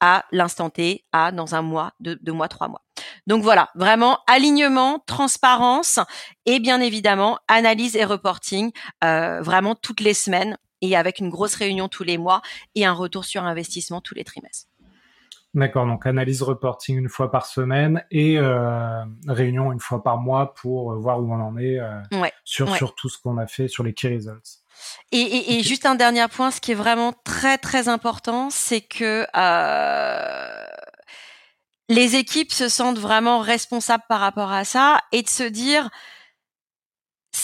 à l'instant T, à dans un mois, deux, mois, trois mois. Donc voilà, vraiment alignement, transparence et bien évidemment analyse et reporting euh, vraiment toutes les semaines et avec une grosse réunion tous les mois et un retour sur investissement tous les trimestres. D'accord, donc analyse reporting une fois par semaine et euh, réunion une fois par mois pour euh, voir où on en est euh, sur, sur tout ce qu'on a fait sur les key results. Et, et, juste un dernier point, ce qui est vraiment très très important, c'est que les équipes se sentent vraiment responsables par rapport à ça et de se dire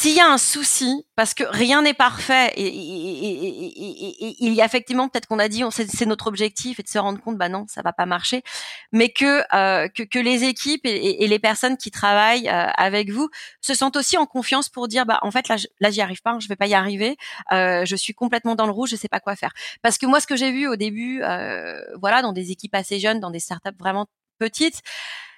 s'il y a un souci, parce que rien n'est parfait, et, il y a effectivement peut-être qu'on a dit, c'est notre objectif, et de se rendre compte, bah non, ça va pas marcher, mais que euh, que, les équipes et, les personnes qui travaillent euh, avec vous se sentent aussi en confiance pour dire, bah en fait là, là j'y arrive pas, hein, je vais pas y arriver, euh, je suis complètement dans le rouge, je sais pas quoi faire. Parce que moi, ce que j'ai vu au début, voilà, dans des équipes assez jeunes, dans des startups vraiment petites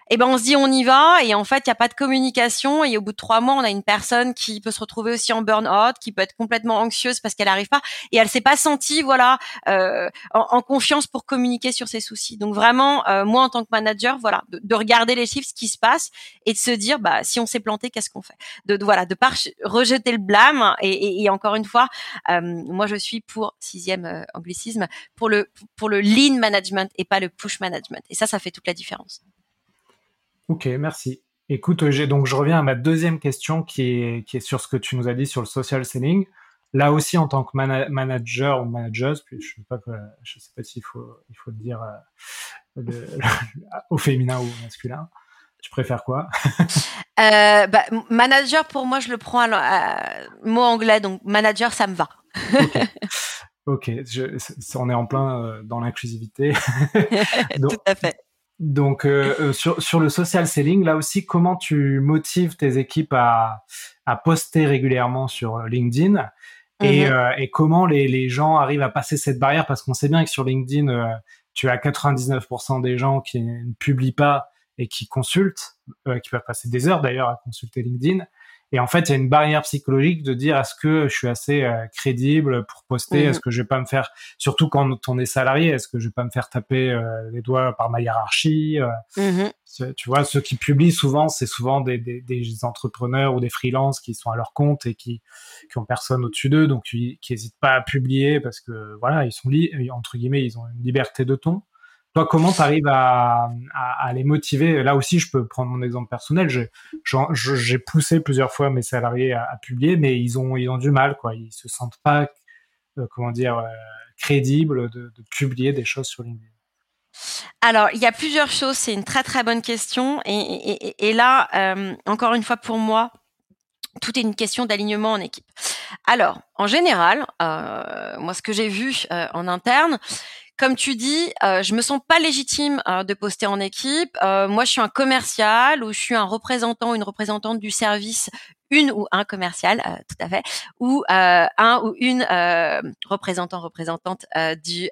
eh ben on se dit on y va. Et en fait il y a pas de communication. Et au bout de trois mois on a une personne qui peut se retrouver aussi en burn-out, qui peut être complètement anxieuse parce qu'elle n'arrive pas. Et elle s'est pas sentie voilà euh, en, confiance pour communiquer sur ses soucis. Donc vraiment euh, moi en tant que manager voilà de, regarder les chiffres, ce qui se passe et de se dire bah si on s'est planté qu'est-ce qu'on fait? De, voilà de pas rejeter le blâme et, et, encore une fois euh, moi je suis pour sixième anglicisme pour le pour le lean management et pas le push management. Et ça ça fait toute la différence. Ok, merci. Écoute, donc je reviens à ma deuxième question qui est, qui est sur ce que tu nous as dit sur le social selling. Là aussi, en tant que manager ou manager, puis je sais pas, je sais pas s'il faut, il faut le dire euh, (laughs) au féminin ou au masculin. Tu préfères quoi? (laughs) Euh, bah, Manager, pour moi, je le prends à, mot anglais, donc manager, ça me va. ok, (laughs) on est en plein euh, dans l'inclusivité. Tout à fait. Donc euh, euh, sur, sur le social selling, là aussi, comment tu motives tes équipes à, à poster régulièrement sur LinkedIn et, mhm. euh, et comment les, les, gens arrivent à passer cette barrière? Parce qu'on sait bien que sur LinkedIn, tu as 99% des gens qui ne publient pas et qui consultent, qui peuvent passer des heures d'ailleurs à consulter LinkedIn. Et en fait, il y a une barrière psychologique de dire est-ce que je suis assez euh, crédible pour poster? Est-ce que je vais pas me faire, surtout quand on est salarié, est-ce que je vais pas me faire taper euh, les doigts par ma hiérarchie euh, mmh Tu vois, ceux qui publient souvent, c'est souvent des, des, des, entrepreneurs ou des freelances qui sont à leur compte et qui qui ont personne au-dessus d'eux, donc qui n'hésitent pas à publier parce que voilà, ils sont entre guillemets, ils ont une liberté de ton. Toi, comment tu arrives à, les motiver? Là aussi, je peux prendre mon exemple personnel. J'ai poussé plusieurs fois mes salariés à, publier, mais ils ont, ils du mal. Quoi. Ils se sentent pas, euh, comment dire, euh, crédibles de, publier des choses sur LinkedIn. Alors, il y a plusieurs choses. C'est une très très bonne question. Et, là, euh, encore une fois, pour moi, tout est une question d'alignement en équipe. Alors, en général, moi, ce que j'ai vu en interne, comme tu dis, euh, je me sens pas légitime euh, de poster en équipe. Euh, moi, je suis un commercial ou je suis un représentant ou une représentante du service, une ou un commercial, euh, tout à fait, ou euh, un ou une représentant représentante du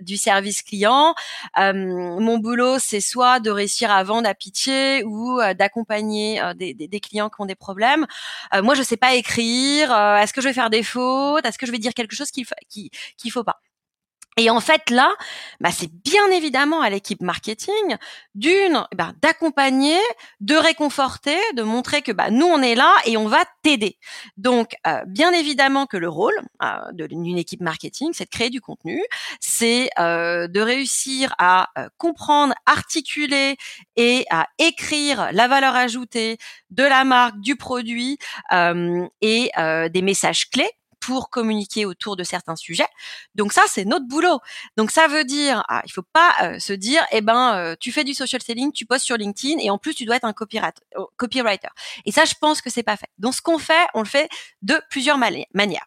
du service client. mon boulot, c'est soit de réussir à vendre à pitié ou d'accompagner des, clients qui ont des problèmes. moi, je sais pas écrire. Est-ce que je vais faire des fautes Est-ce que je vais dire quelque chose qu'il qu'il qu'il faut pas et en fait là, bah, c'est bien évidemment à l'équipe marketing d'une eh ben, d'accompagner, de réconforter, de montrer que bah, nous on est là et on va t'aider. Donc euh, bien évidemment que le rôle euh, d'une équipe marketing, c'est de créer du contenu, c'est euh, de réussir à comprendre, articuler et à écrire la valeur ajoutée de la marque, du produit et des messages clés pour communiquer autour de certains sujets. Donc ça, c'est notre boulot. Donc ça veut dire, ah, il faut pas euh, se dire, eh ben, euh, tu fais du social selling, tu postes sur LinkedIn et en plus tu dois être un euh, copywriter. Et ça, je pense que c'est pas fait. Donc ce qu'on fait, on le fait de plusieurs manières.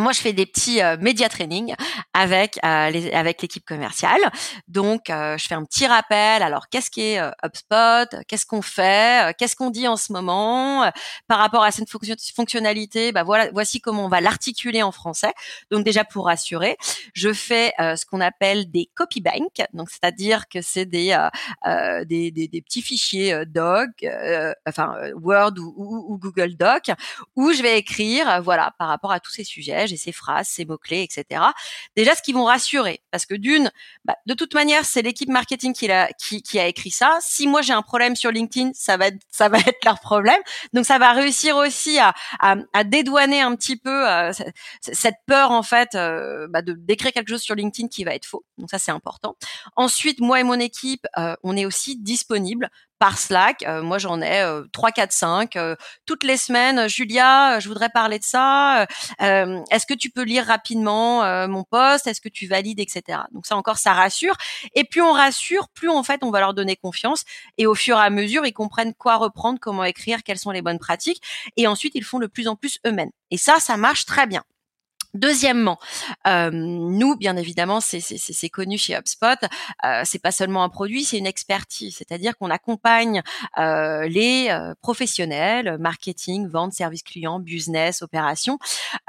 Moi, je fais des petits euh, média training avec euh, les, avec l'équipe commerciale. Donc, euh, je fais un petit rappel. Alors, qu'est-ce qui est HubSpot? Qu'est-ce qu'on fait? Qu'est-ce qu'on dit en ce moment? Par rapport à cette fonctionnalité Bah voilà, voici comment on va l'articuler en français. Donc déjà pour rassurer, je fais ce qu'on appelle des copy bank. Donc, c'est-à-dire que c'est des, des, des, des petits fichiers Doc, enfin Word ou, ou, ou Google Doc, où je vais écrire, voilà, par rapport à tous ces sujets j'ai ces phrases, ces mots-clés, etc. Déjà, ce qui vont rassurer, parce que d'une, bah, de toute manière, c'est l'équipe marketing qui a, qui, qui, a écrit ça. Si moi j'ai un problème sur LinkedIn, ça va être, ça va être leur problème. Donc ça va réussir aussi à, à, à dédouaner un petit peu euh, cette peur en fait euh, bah, de d'écrire quelque chose sur LinkedIn qui va être faux. Donc ça c'est important. Ensuite, moi et mon équipe, euh, on est aussi disponible par Slack. Euh, moi, j'en ai euh, 3, 4, 5. toutes les semaines, Julia, euh, je voudrais parler de ça. Euh, est-ce que tu peux lire rapidement mon poste Est-ce que tu valides, etc. Donc ça encore, ça rassure. Et plus on rassure, plus en fait, on va leur donner confiance. Et au fur et à mesure, ils comprennent quoi reprendre, comment écrire, quelles sont les bonnes pratiques. Et ensuite, ils font de plus en plus eux-mêmes. Et ça, ça marche très bien. Deuxièmement, euh, nous, bien évidemment, c'est connu chez HubSpot. Euh, c'est pas seulement un produit, c'est une expertise. C'est-à-dire qu'on accompagne euh, les euh, professionnels, marketing, vente, service client, business, opération,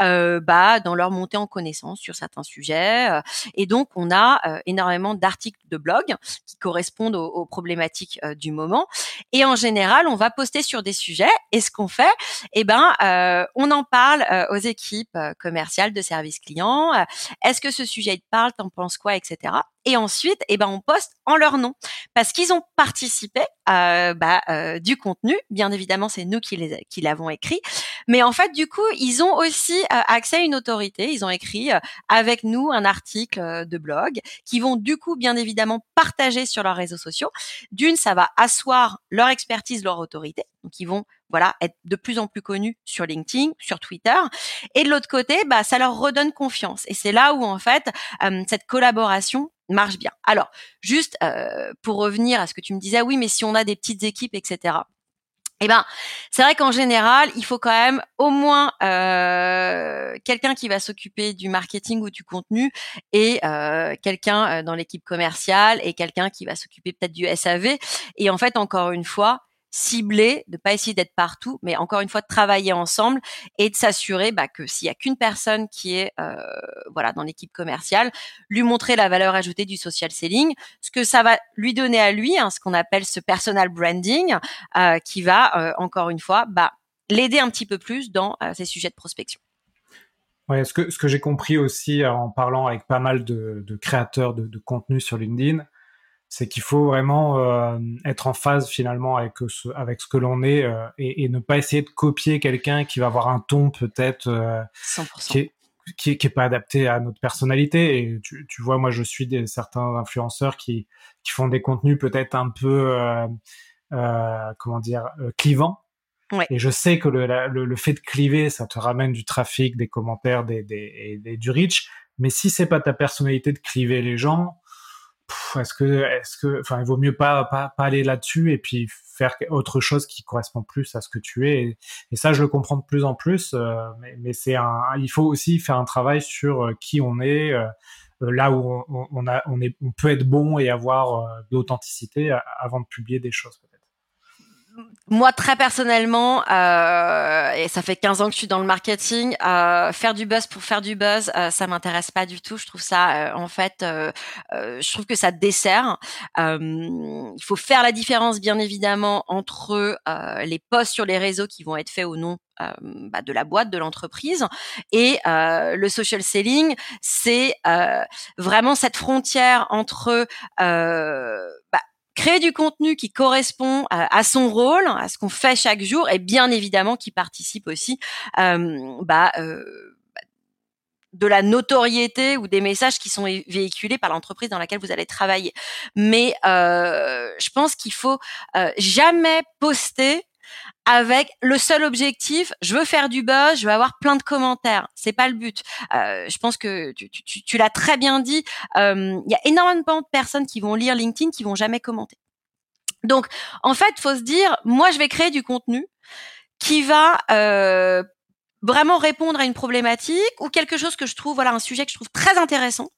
euh, bah, dans leur montée en connaissance sur certains sujets. Euh, et donc, on a énormément d'articles de blog qui correspondent aux, aux problématiques du moment. Et en général, on va poster sur des sujets. Et ce qu'on fait, eh ben, on en parle aux équipes commerciales de service client. Est-ce que ce sujet te parle T'en penses quoi, etc. Et ensuite, eh ben, on poste en leur nom parce qu'ils ont participé euh, bah, euh, du contenu. Bien évidemment, c'est nous qui les qui l'avons écrit, mais en fait, du coup, ils ont aussi euh, accès à une autorité. Ils ont écrit euh, avec nous un article de blog qui vont du coup, bien évidemment, partager sur leurs réseaux sociaux. D'une, ça va asseoir leur expertise, leur autorité. Donc, ils vont voilà, être de plus en plus connus sur LinkedIn, sur Twitter. Et de l'autre côté, bah, ça leur redonne confiance. Et c'est là où, en fait, cette collaboration marche bien. Alors, juste euh, pour revenir à ce que tu me disais, oui, mais si on a des petites équipes, etc. Eh ben, c'est vrai qu'en général, il faut quand même au moins euh, quelqu'un qui va s'occuper du marketing ou du contenu et euh, quelqu'un dans l'équipe commerciale et quelqu'un qui va s'occuper peut-être du SAV. Et en fait, encore une fois, cibler, de pas essayer d'être partout, mais encore une fois de travailler ensemble et de s'assurer bah, que s'il y a qu'une personne qui est euh, voilà dans l'équipe commerciale, lui montrer la valeur ajoutée du social selling, ce que ça va lui donner à lui, hein, ce qu'on appelle ce personal branding, euh, qui va euh, encore une fois bah, l'aider un petit peu plus dans ces sujets de prospection. Ouais, ce que ce que j'ai compris aussi en parlant avec pas mal de, de créateurs de, de contenu sur LinkedIn, c'est qu'il faut vraiment euh, être en phase finalement avec ce, avec ce que l'on est euh, et, et, ne pas essayer de copier quelqu'un qui va avoir un ton peut-être euh, qui, est, qui, qui est pas adapté à notre personnalité. Et tu, tu vois, moi je suis des, certains influenceurs qui, qui font des contenus peut-être un peu comment dire clivants. Ouais. Et je sais que le, le, le, fait de cliver, ça te ramène du trafic, des commentaires, des, des, des du reach. Mais si c'est pas ta personnalité de cliver les gens, est-ce que, est-ce que, enfin, il vaut mieux pas, pas, pas aller là-dessus et puis faire autre chose qui correspond plus à ce que tu es. Et, ça, je le comprends de plus en plus. Euh, mais, mais c'est un, il faut aussi faire un travail sur euh, qui on est, euh, là où on, on, a, on est, on peut être bon et avoir de l'authenticité avant de publier des choses moi, très personnellement, euh, et ça fait 15 ans que je suis dans le marketing, euh, faire du buzz pour faire du buzz, euh, ça m'intéresse pas du tout. Je trouve ça, euh, en fait, euh, euh, je trouve que ça dessert. il faut faire la différence, bien évidemment, entre les posts sur les réseaux qui vont être faits au nom bah, de la boîte, de l'entreprise. Et euh, le social selling, c'est euh, vraiment cette frontière entre euh, bah, créer du contenu qui correspond à, son rôle, à ce qu'on fait chaque jour, et bien évidemment qui participe aussi euh, bah, euh, de la notoriété ou des messages qui sont véhiculés par l'entreprise dans laquelle vous allez travailler. Mais euh, je pense qu'il faut euh, jamais poster avec le seul objectif, je veux faire du buzz, je veux avoir plein de commentaires. C'est pas le but. Euh, je pense que tu, tu, tu l'as très bien dit. Euh, il y a énormément de personnes qui vont lire LinkedIn qui vont jamais commenter. Donc, en fait, faut se dire, moi, je vais créer du contenu qui va euh, vraiment répondre à une problématique ou quelque chose que je trouve voilà un sujet que je trouve très intéressant.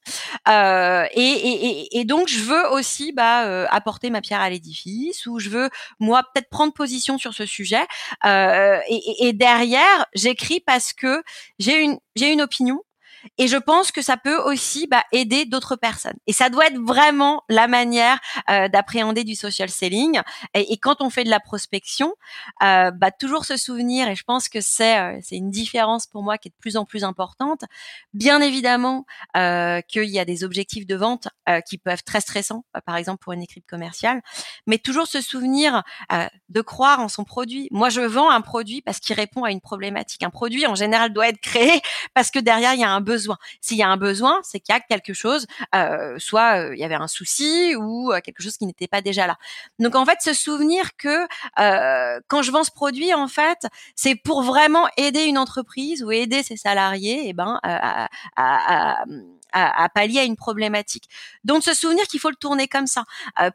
Euh, et, et, et, donc je veux aussi bah, euh, apporter ma pierre à l'édifice ou je veux moi peut-être prendre position sur ce sujet. Euh, et, et, derrière j'écris parce que j'ai une j'ai une opinion et je pense que ça peut aussi bah, aider d'autres personnes. Et ça doit être vraiment la manière euh, d'appréhender du social selling. Et, quand on fait de la prospection, euh, bah, toujours se souvenir, et je pense que c'est euh, une différence pour moi qui est de plus en plus importante. Bien évidemment euh, qu'il y a des objectifs de vente euh, qui peuvent être très stressants, par exemple pour une équipe commerciale, mais toujours se souvenir de croire en son produit. Moi, je vends un produit parce qu'il répond à une problématique. Un produit, en général, doit être créé parce que derrière, il y a un besoin. S'il y a un besoin, c'est qu'il y a quelque chose, euh, soit euh, il y avait un souci ou euh, quelque chose qui n'était pas déjà là. Donc en fait, se souvenir que quand je vends ce produit, en fait, c'est pour vraiment aider une entreprise ou aider ses salariés, et eh ben à, à, à, pallier à une problématique. Donc se souvenir qu'il faut le tourner comme ça.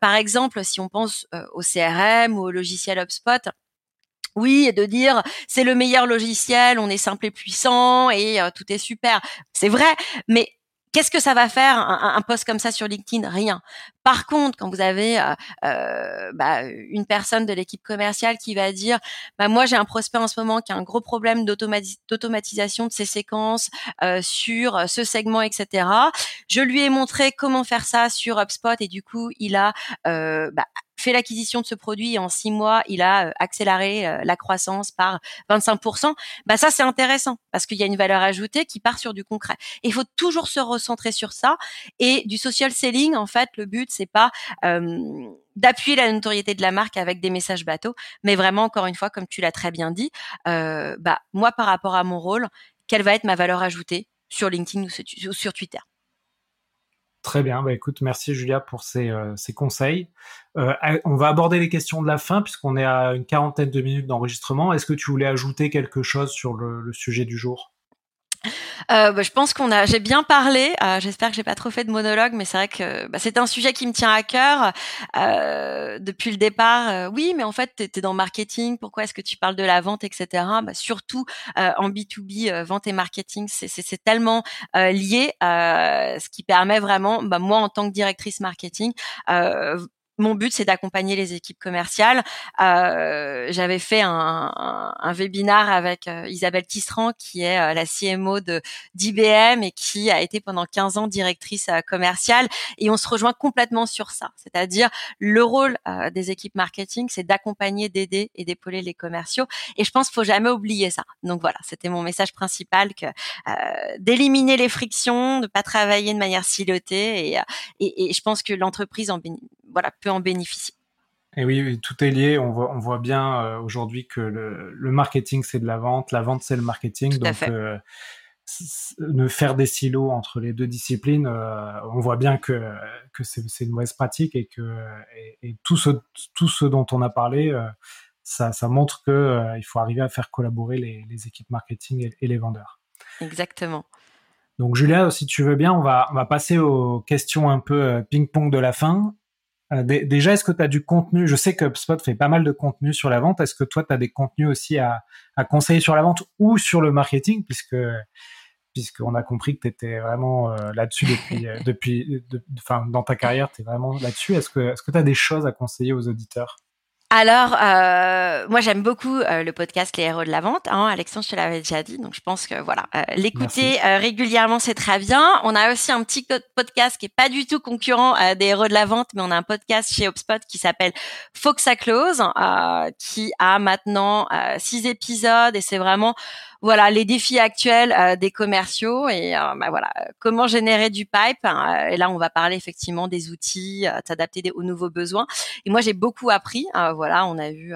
par exemple, si on pense au CRM ou au logiciel HubSpot, oui, et de dire c'est le meilleur logiciel, on est simple et puissant et euh, tout est super. C'est vrai, mais qu'est-ce que ça va faire un, un, post comme ça sur LinkedIn? Rien. Par contre, quand vous avez euh, euh bah, une personne de l'équipe commerciale qui va dire, bah, moi j'ai un prospect en ce moment qui a un gros problème d'automatisation de ses séquences euh, sur ce segment, etc. Je lui ai montré comment faire ça sur HubSpot et du coup il a bah, fait l'acquisition de ce produit et en six mois, il a accéléré la croissance par 25%. Bah ça, c'est intéressant parce qu'il y a une valeur ajoutée qui part sur du concret. il faut toujours se recentrer sur ça. Et du social selling, en fait, le but, c'est pas d'appuyer la notoriété de la marque avec des messages bateaux, mais vraiment, encore une fois, comme tu l'as très bien dit, bah moi, par rapport à mon rôle, quelle va être ma valeur ajoutée sur LinkedIn ou sur Twitter? Très bien, bah écoute, merci Julia pour ces, euh, conseils. On va aborder les questions de la fin puisqu'on est à une quarantaine de minutes d'enregistrement. Est-ce que tu voulais ajouter quelque chose sur le sujet du jour? Euh, bah, je pense qu'on a, j'ai bien parlé. Euh, j'espère que j'ai pas trop fait de monologue, mais c'est vrai que bah, c'est un sujet qui me tient à cœur euh, depuis le départ. Euh, oui, mais en fait, tu es dans marketing. Pourquoi est-ce que tu parles de la vente, etc. Bah, surtout euh, en B2B, vente et marketing, c'est tellement lié, ce qui permet vraiment, bah, moi en tant que directrice marketing, mon but, c'est d'accompagner les équipes commerciales. Euh, J'avais fait un, un, un, webinaire avec euh, Isabelle Tisserand, qui est euh, la CMO de d'IBM et qui a été pendant 15 ans directrice euh, commerciale. Et on se rejoint complètement sur ça. C'est-à-dire, le rôle des équipes marketing, c'est d'accompagner, d'aider et d'épauler les commerciaux. Et je pense qu'il faut jamais oublier ça. Donc voilà, c'était mon message principal que d'éliminer les frictions, de pas travailler de manière silotée. Et, et, et je pense que l'entreprise en voilà, peut en bénéficier. Et oui, tout est lié. On voit, on voit bien euh, aujourd'hui que le, marketing, c'est de la vente, la vente, c'est le marketing. donc, euh, ne faire des silos entre les deux disciplines, euh, on voit bien que, que c'est une mauvaise pratique et que et, tout, ce, tout ce dont on a parlé, ça, ça, montre que il faut arriver à faire collaborer les, les équipes marketing et, les vendeurs. Exactement. Donc Julia, si tu veux bien, on va, on va passer aux questions un peu ping-pong de la fin. Euh, déjà, est-ce que tu as du contenu? Je sais que HubSpot fait pas mal de contenu sur la vente. Est-ce que toi, tu as des contenus aussi à, à, conseiller sur la vente ou sur le marketing? Puisque puisqu'on a compris que tu étais vraiment euh, là-dessus depuis, euh, (laughs) depuis enfin, dans ta carrière, tu es vraiment là-dessus. Est-ce que est-ce que tu as des choses à conseiller aux auditeurs? Alors, euh, moi j'aime beaucoup euh, le podcast Les héros de la vente. Hein, Alexandre, je te l'avais déjà dit, donc je pense que voilà, euh, l'écouter euh, régulièrement c'est très bien. On a aussi un petit podcast qui est pas du tout concurrent des héros de la vente, mais on a un podcast chez HubSpot qui s'appelle Fox à Close, qui a maintenant six épisodes et c'est vraiment voilà les défis actuels euh, des commerciaux et euh, bah, voilà comment générer du pipe. Hein, et là, on va parler effectivement des outils, euh, s'adapter aux nouveaux besoins. Et moi, j'ai beaucoup appris. voilà, on a vu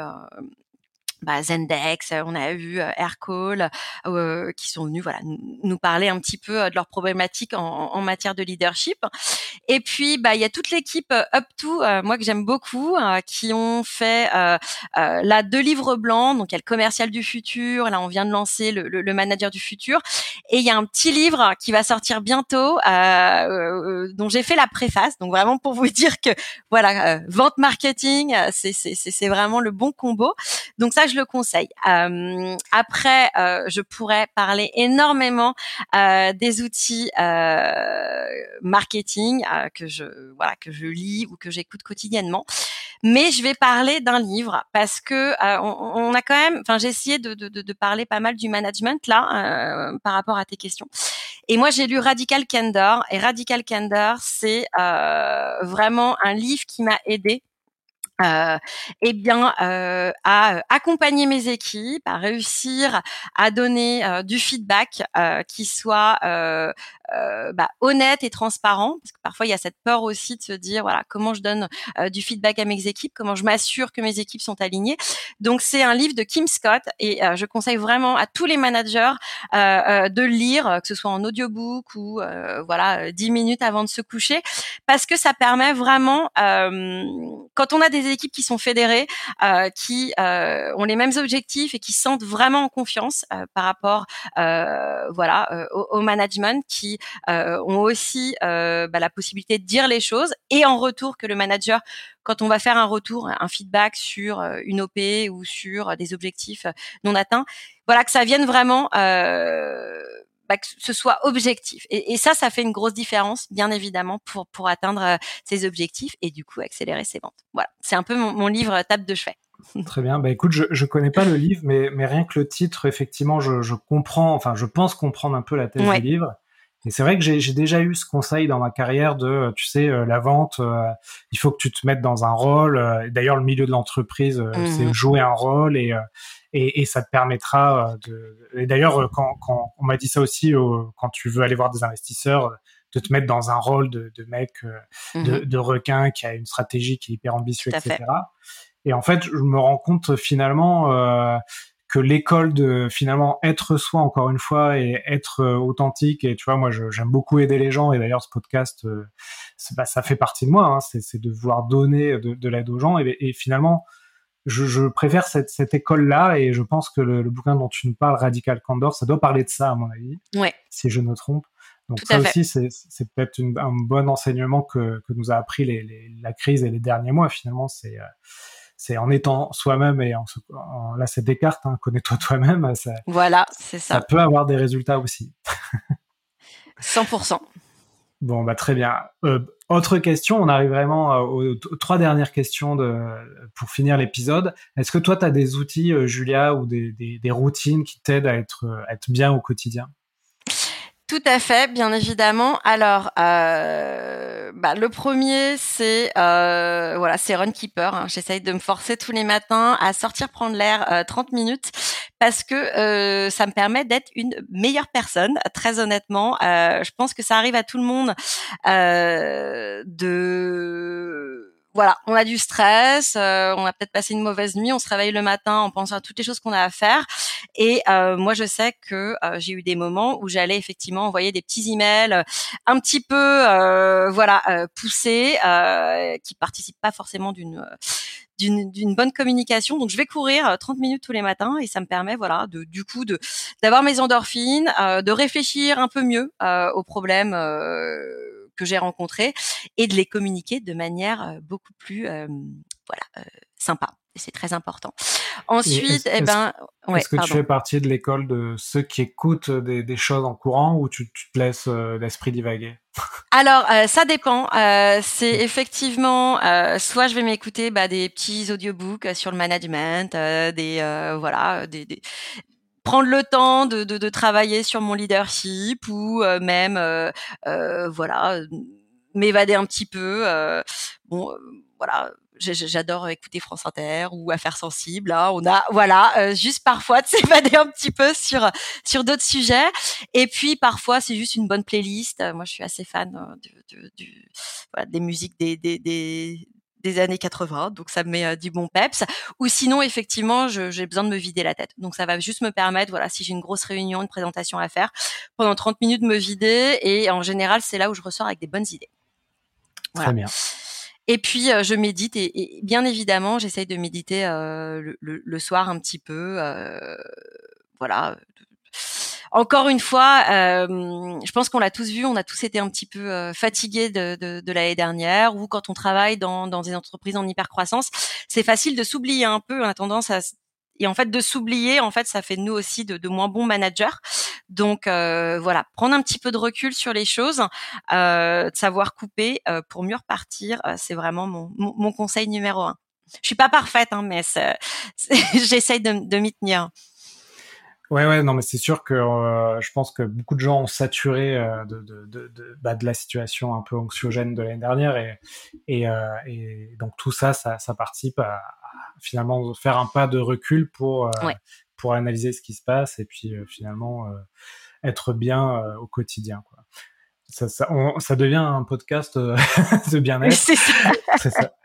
bah, Zendex, on a euh, Aircall, euh, qui sont venus voilà nous parler un petit peu euh, de leurs problématiques en, en, matière de leadership. Et puis bah il y a toute l'équipe Up to, moi que j'aime beaucoup, qui ont fait là deux livres blancs. Donc il y a le commercial du futur, là on vient de lancer le, le, manager du futur, et il y a un petit livre qui va sortir bientôt, dont j'ai fait la préface. Donc vraiment pour vous (laughs) dire que voilà vente marketing, c'est c'est vraiment le bon combo. Donc ça je le conseille. Euh, après, euh, je pourrais parler énormément euh, des outils marketing que je voilà que je lis ou que j'écoute quotidiennement. Mais je vais parler d'un livre parce que on, a quand même, enfin j'ai essayé de, parler pas mal du management là par rapport à tes questions. Et moi j'ai lu Radical Candor et Radical Candor c'est vraiment un livre qui m'a aidé euh, eh bien, euh, à euh, accompagner mes équipes, à réussir à donner euh, du feedback qui soit bah, honnête et transparent, parce que parfois il y a cette peur aussi de se dire voilà comment je donne du feedback à mes équipes, comment je m'assure que mes équipes sont alignées. Donc c'est un livre de Kim Scott et je conseille vraiment à tous les managers de le lire, que ce soit en audiobook ou voilà 10 minutes avant de se coucher, parce que ça permet vraiment quand on a des équipes qui sont fédérées, euh, qui euh, ont les mêmes objectifs et qui se sentent vraiment en confiance euh, par rapport, voilà, au, management, qui ont aussi bah, la possibilité de dire les choses et en retour que le manager quand on va faire un retour, un feedback sur une OP ou sur des objectifs non atteints, voilà que ça vienne vraiment euh, bah, que ce soit objectif. Et, ça, ça fait une grosse différence, bien évidemment, pour pour atteindre euh, ses objectifs et du coup accélérer ses ventes. Voilà, c'est un peu mon, livre euh, table de chevet. (laughs) Très bien. Bah écoute, je je connais pas le livre, mais mais rien que le titre, effectivement, je, je comprends. Enfin, je pense comprendre un peu la thèse du livre. Et c'est vrai que j'ai déjà eu ce conseil dans ma carrière de, tu sais, la vente, il faut que tu te mettes dans un rôle. D'ailleurs, le milieu de l'entreprise, c'est mmh jouer un rôle et, et, et, ça te permettra de. Et d'ailleurs, quand, quand on m'a dit ça aussi, quand tu veux aller voir des investisseurs, de te mettre dans un rôle de, de mec, mmh de, de, requin qui a une stratégie qui est hyper ambitieuse, etc. Et en fait, je me rends compte finalement euh, que l'école de finalement être soi encore une fois et être euh, authentique. Et tu vois, moi, j'aime beaucoup aider les gens. Et d'ailleurs, ce podcast, euh, bah, ça fait partie de moi. Hein, c'est de vouloir donner de, de l'aide aux gens. Et, et finalement, je, je, préfère cette, cette école-là. Et je pense que le, le, bouquin dont tu nous parles, Radical Candor, ça doit parler de ça, à mon avis. Ouais. Si je me trompe. Donc ça aussi, c'est peut-être un bon enseignement que, que nous a appris les, les, la crise et les derniers mois. Finalement, c'est c'est en étant soi-même et en, là c'est Descartes, hein, connais-toi toi-même. Ça, voilà, c'est ça. Ça peut avoir des résultats aussi. 100%. Bon, bah très bien. Euh, autre question, on arrive vraiment euh, aux, trois dernières questions de, pour finir l'épisode. Est-ce que toi, tu as des outils, euh, Julia, ou des, des, des routines qui t'aident à être, à être bien au quotidien? Tout à fait, bien évidemment. Alors, euh, bah, le premier, c'est euh, voilà, c'est Runkeeper. Hein. J'essaye de me forcer tous les matins à sortir prendre l'air euh, 30 minutes parce que euh, ça me permet d'être une meilleure personne. Très honnêtement, euh, je pense que ça arrive à tout le monde euh, de voilà, on a du stress, euh, on a peut-être passé une mauvaise nuit, on se réveille le matin en pensant à toutes les choses qu'on a à faire. Et euh, moi, je sais que euh, j'ai eu des moments où j'allais effectivement envoyer des petits emails un petit peu, voilà, poussés, qui participent pas forcément d'une d'une bonne communication. Donc je vais courir 30 minutes tous les matins et ça me permet voilà de du coup de d'avoir mes endorphines, de réfléchir un peu mieux aux problèmes que j'ai rencontrés et de les communiquer de manière euh, beaucoup plus euh, voilà euh, sympa. C'est très important. Ensuite, eh ben, ouais, est-ce que tu fais partie de l'école de ceux qui écoutent des, des choses en courant ou tu, tu te laisses l'esprit divaguer? (laughs) Alors, ça dépend. c'est effectivement, soit je vais m'écouter bah, des petits audiobooks sur le management, des voilà, des, des, prendre le temps de, de, de, travailler sur mon leadership ou euh, même euh, euh, voilà m'évader un petit peu bon voilà j'adore écouter France Inter ou Affaires sensibles hein. on a voilà juste parfois de (laughs) s'évader un petit peu sur sur d'autres sujets et puis parfois c'est juste une bonne playlist moi je suis assez fan du, du, voilà, des musiques des, des, des des années 80, donc ça me met du bon peps. Ou sinon, effectivement, j'ai besoin de me vider la tête. Donc ça va juste me permettre, voilà, si j'ai une grosse réunion, une présentation à faire, pendant 30 minutes me vider. Et en général, c'est là où je ressors avec des bonnes idées. Très bien. Et puis je médite et, bien évidemment j'essaye de méditer le, le, soir un petit peu, euh, voilà, encore une fois, euh, je pense qu'on l'a tous vu, on a tous été un petit peu euh, fatigués de, de, de l'année dernière, ou quand on travaille dans, dans des entreprises en hyper croissance, c'est facile de s'oublier un peu. On a tendance à et en fait de s'oublier, en fait, ça fait nous aussi de, de moins bons managers. Donc euh, voilà, prendre un petit peu de recul sur les choses, euh, de savoir couper euh, pour mieux repartir, euh, c'est vraiment mon, mon, mon, conseil numéro un. Je suis pas parfaite, hein, mais (laughs) j'essaye de, de m'y tenir. Ouais, ouais, non, mais c'est sûr que euh, je pense que beaucoup de gens ont saturé euh, de, de, de, bah, de la situation un peu anxiogène de l'année dernière et, et, euh, et, donc tout ça, ça, ça participe à, finalement faire un pas de recul pour, euh, pour analyser ce qui se passe et puis euh, finalement être bien au quotidien. Quoi ça, ça, on, ça, devient un podcast euh, (laughs) de bien-être. C'est ça. Ça. (laughs)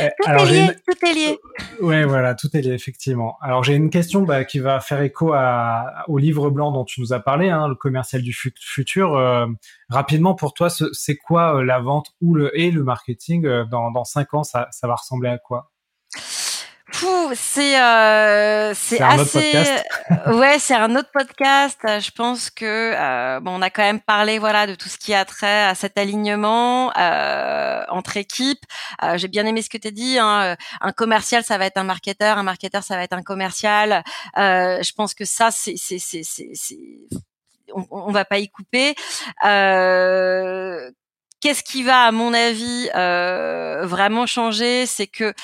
Eh, tout, Alors, est lié, une... tout est lié. Ouais, voilà, tout est lié, effectivement. Alors, j'ai une question bah, qui va faire écho à, au livre blanc dont tu nous as parlé, hein, le commercial du futur. Euh, rapidement, pour toi, c'est quoi euh, la vente ou le, et le marketing euh, dans, dans cinq ans ça, ça va ressembler à quoi? C'est euh, c'est assez ouais c'est un autre podcast. Je pense que euh, bon on a quand même parlé voilà de tout ce qui a trait à cet alignement euh, entre équipes. Euh, j'ai bien aimé ce que tu as dit hein, un commercial ça va être un marketeur un marketeur ça va être un commercial. Euh, je pense que ça c'est c'est on, on va pas y couper qu'est-ce qui va, à mon avis, euh, vraiment changer? C'est que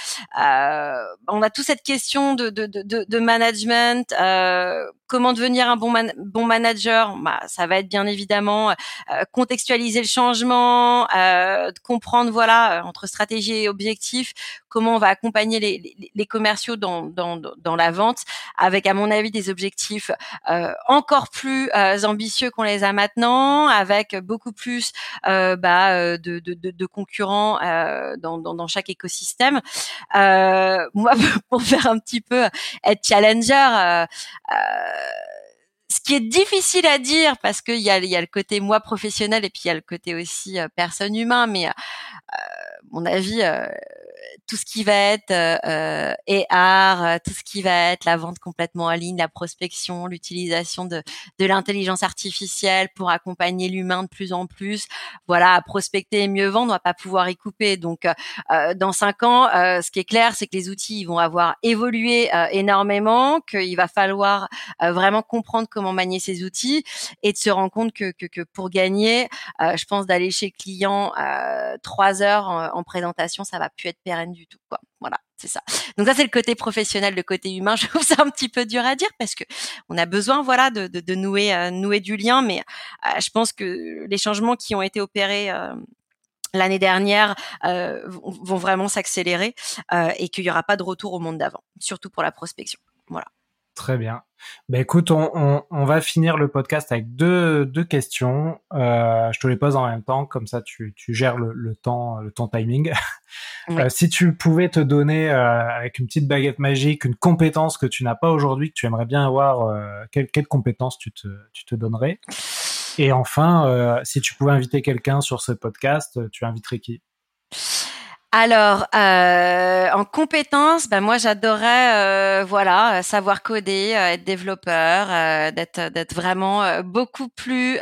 euh, on a toute cette question de, de, de, de management. Euh, comment devenir un bon, bon manager? Bah, Ça va être bien évidemment euh, contextualiser le changement, euh, comprendre voilà entre stratégie et objectif comment on va accompagner les, commerciaux dans, la vente avec, à mon avis, des objectifs euh, encore plus euh, ambitieux qu'on les a maintenant, avec beaucoup plus euh, bah, de, concurrents dans, chaque écosystème. moi, (laughs) pour faire un petit peu être challenger, ce qui est difficile à dire parce qu'il y a, y a le côté moi professionnel et puis il y a le côté aussi personne humain, mais mon avis, tout ce qui va être euh, euh, et art, euh, tout ce qui va être la vente complètement en ligne, la prospection, l'utilisation de, de l'intelligence artificielle pour accompagner l'humain de plus en plus. Voilà, à prospecter et mieux vendre, on va pas pouvoir y couper. Donc, euh, dans cinq ans, ce qui est clair, c'est que les outils vont avoir évolué énormément, qu'il va falloir vraiment comprendre comment manier ces outils et de se rendre compte que, que, que pour gagner, je pense d'aller chez le client trois heures en, en présentation, ça va plus être pérenne Voilà, c'est ça. Donc ça, c'est le côté professionnel, le côté humain. (laughs) Je trouve ça un petit peu dur à dire parce que on a besoin, voilà, de, de, de nouer, euh, nouer du lien. Mais euh, je pense que les changements qui ont été opérés euh, l'année dernière vont vraiment s'accélérer et qu'il n'y aura pas de retour au monde d'avant, surtout pour la prospection. Voilà. Très bien. Ben écoute, on, on, va finir le podcast avec deux, deux questions. Euh, je te les pose en même temps, comme ça tu, tu gères le, le temps, le temps timing. (laughs) Euh, si tu pouvais te donner euh, avec une petite baguette magique une compétence que tu n'as pas aujourd'hui, que tu aimerais bien avoir, euh, quelle, quelle compétence tu te, tu te donnerais? Et enfin, si tu pouvais inviter quelqu'un sur ce podcast, tu inviterais qui? Alors, euh, en compétences, ben moi j'adorais, euh, voilà, savoir coder, euh, être développeur, d'être d'être vraiment beaucoup plus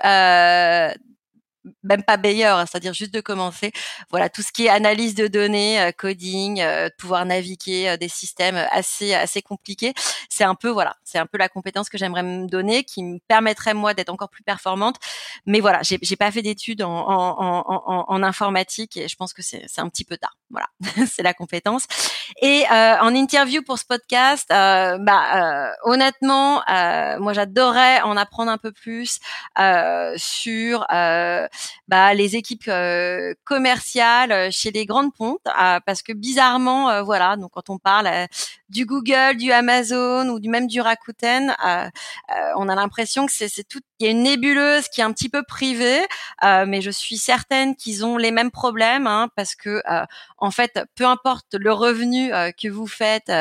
même pas meilleur, c'est-à-dire juste de commencer. Voilà, tout ce qui est analyse de données, euh, coding, euh, pouvoir naviguer euh, des systèmes assez assez compliqués, c'est un peu voilà, c'est un peu la compétence que j'aimerais me donner, qui me permettrait moi d'être encore plus performante. Mais voilà, j'ai j'ai pas fait d'études en, en, en, en, informatique et je pense que c'est un petit peu tard. Voilà, (laughs) c'est la compétence. Et en interview pour ce podcast, bah honnêtement, moi j'adorais en apprendre un peu plus sur bah, les équipes euh, commerciales euh, chez les grandes pontes, euh, parce que bizarrement, voilà, donc quand on parle du Google, du Amazon ou du même du Rakuten, on a l'impression que c'est tout, il y a une nébuleuse qui est un petit peu privée, mais je suis certaine qu'ils ont les mêmes problèmes, hein, parce que en fait, peu importe le revenu que vous faites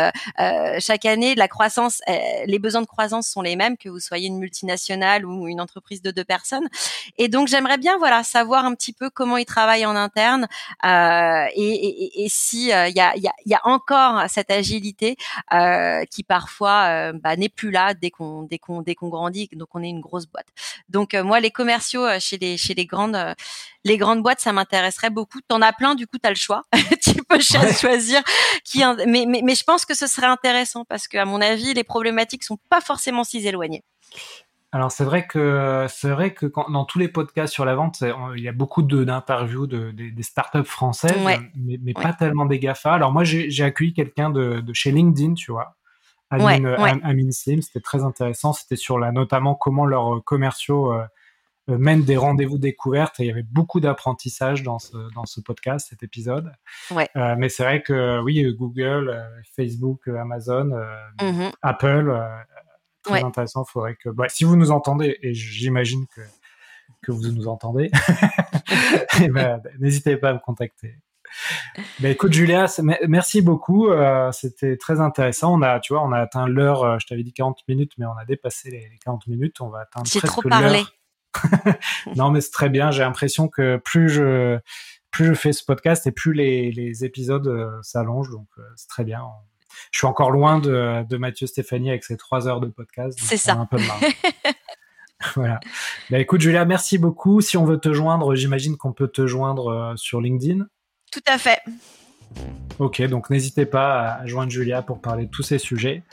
chaque année, la croissance, les besoins de croissance sont les mêmes que vous soyez une multinationale ou une entreprise de deux personnes. Et donc j'aimerais bien voilà savoir un petit peu comment ils travaillent en interne euh, et, et, et, si il euh, y, a, y, a, y, a, encore cette agilité euh, qui parfois euh, bah, n'est plus là dès qu'on dès qu'on dès qu'on grandit donc on est une grosse boîte. Donc euh, moi les commerciaux chez les chez les grandes les grandes boîtes ça m'intéresserait beaucoup. T'en as plein du coup t'as le choix. (laughs) tu peux choisir qui mais, mais mais je pense que ce serait intéressant parce que à mon avis les problématiques sont pas forcément si éloignées. Alors c'est vrai que c'est vrai que quand, dans tous les podcasts sur la vente, il y a beaucoup d'interviews de, des startups françaises, mais, mais pas tellement des Gafa. Alors moi j'ai accueilli quelqu'un de, de, chez LinkedIn, tu vois, Amine, Amine Slim, c'était très intéressant. C'était sur la notamment comment leurs commerciaux euh, euh, mènent des rendez-vous découvertes. Et il y avait beaucoup d'apprentissage dans ce dans ce podcast, cet épisode. Ouais. Euh, mais c'est vrai que oui, Google, euh, Facebook, Amazon, mmh Apple très intéressant. Faudrait que, bah, si vous nous entendez, et j'imagine que, que vous nous entendez, (laughs) eh ben, n'hésitez pas à me contacter. Ben, écoute Julia, merci beaucoup. Euh, c'était très intéressant. On a, tu vois, on a atteint l'heure. Euh, je t'avais dit 40 minutes, mais on a dépassé les, 40 minutes. On va atteindre presque trop parlé. (laughs) non, mais c'est très bien. J'ai l'impression que plus je plus je fais ce podcast et plus les, les épisodes euh, s'allongent. Donc c'est très bien je suis encore loin de, de Mathieu Stéphanie avec ses trois heures de podcast. C'est ça. Un peu (laughs) voilà. Bah, écoute, Julia, merci beaucoup. Si on veut te joindre, j'imagine qu'on peut te joindre euh, sur LinkedIn. Tout à fait. Ok, donc n'hésitez pas à joindre Julia pour parler de tous ces sujets.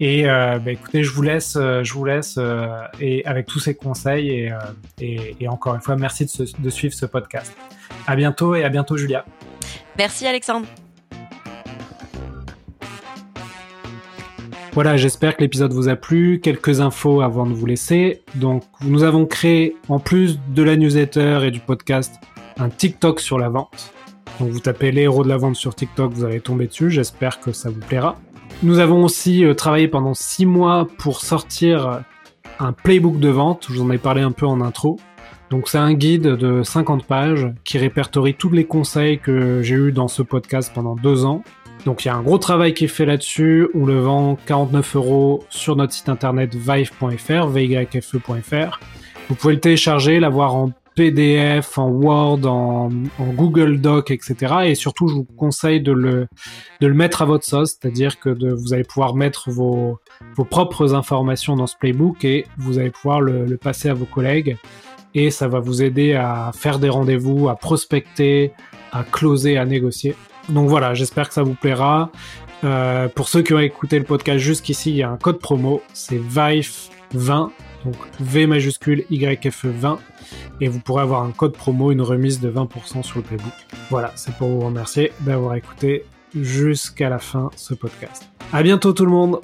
Et euh, bah, écoutez, je vous laisse, euh, je vous laisse euh, et avec tous ces conseils et, et, et, encore une fois, merci de, de suivre ce podcast. À bientôt et à bientôt Julia. Merci Alexandre. Voilà, j'espère que l'épisode vous a plu. Quelques infos avant de vous laisser. Donc, nous avons créé, en plus de la newsletter et du podcast, un TikTok sur la vente. Donc vous tapez les héros de la vente sur TikTok, vous allez tomber dessus, j'espère que ça vous plaira. Nous avons aussi euh, travaillé pendant six mois pour sortir un playbook de vente, je vous en ai parlé un peu en intro. Donc c'est un guide de 50 pages qui répertorie tous les conseils que j'ai eus dans ce podcast pendant deux ans. Donc il y a un gros travail qui est fait là-dessus. On le vend 49 euros sur notre site internet vive.fr, vyfe.fr. Vous pouvez le télécharger, l'avoir en PDF, en Word, en, Google Doc, etc. Et surtout, je vous conseille de le, de le mettre à votre sauce, c'est-à-dire que vous allez pouvoir mettre vos, vos propres informations dans ce playbook et vous allez pouvoir le, le passer à vos collègues. Et ça va vous aider à faire des rendez-vous, à prospecter, à closer, à négocier. Donc voilà, j'espère que ça vous plaira. Euh, pour ceux qui ont écouté le podcast jusqu'ici, il y a un code promo, c'est VIFE20 donc V majuscule YFE 20 et vous pourrez avoir un code promo, une remise de 20% sur le playbook. Voilà, c'est pour vous remercier d'avoir écouté jusqu'à la fin ce podcast. À bientôt tout le monde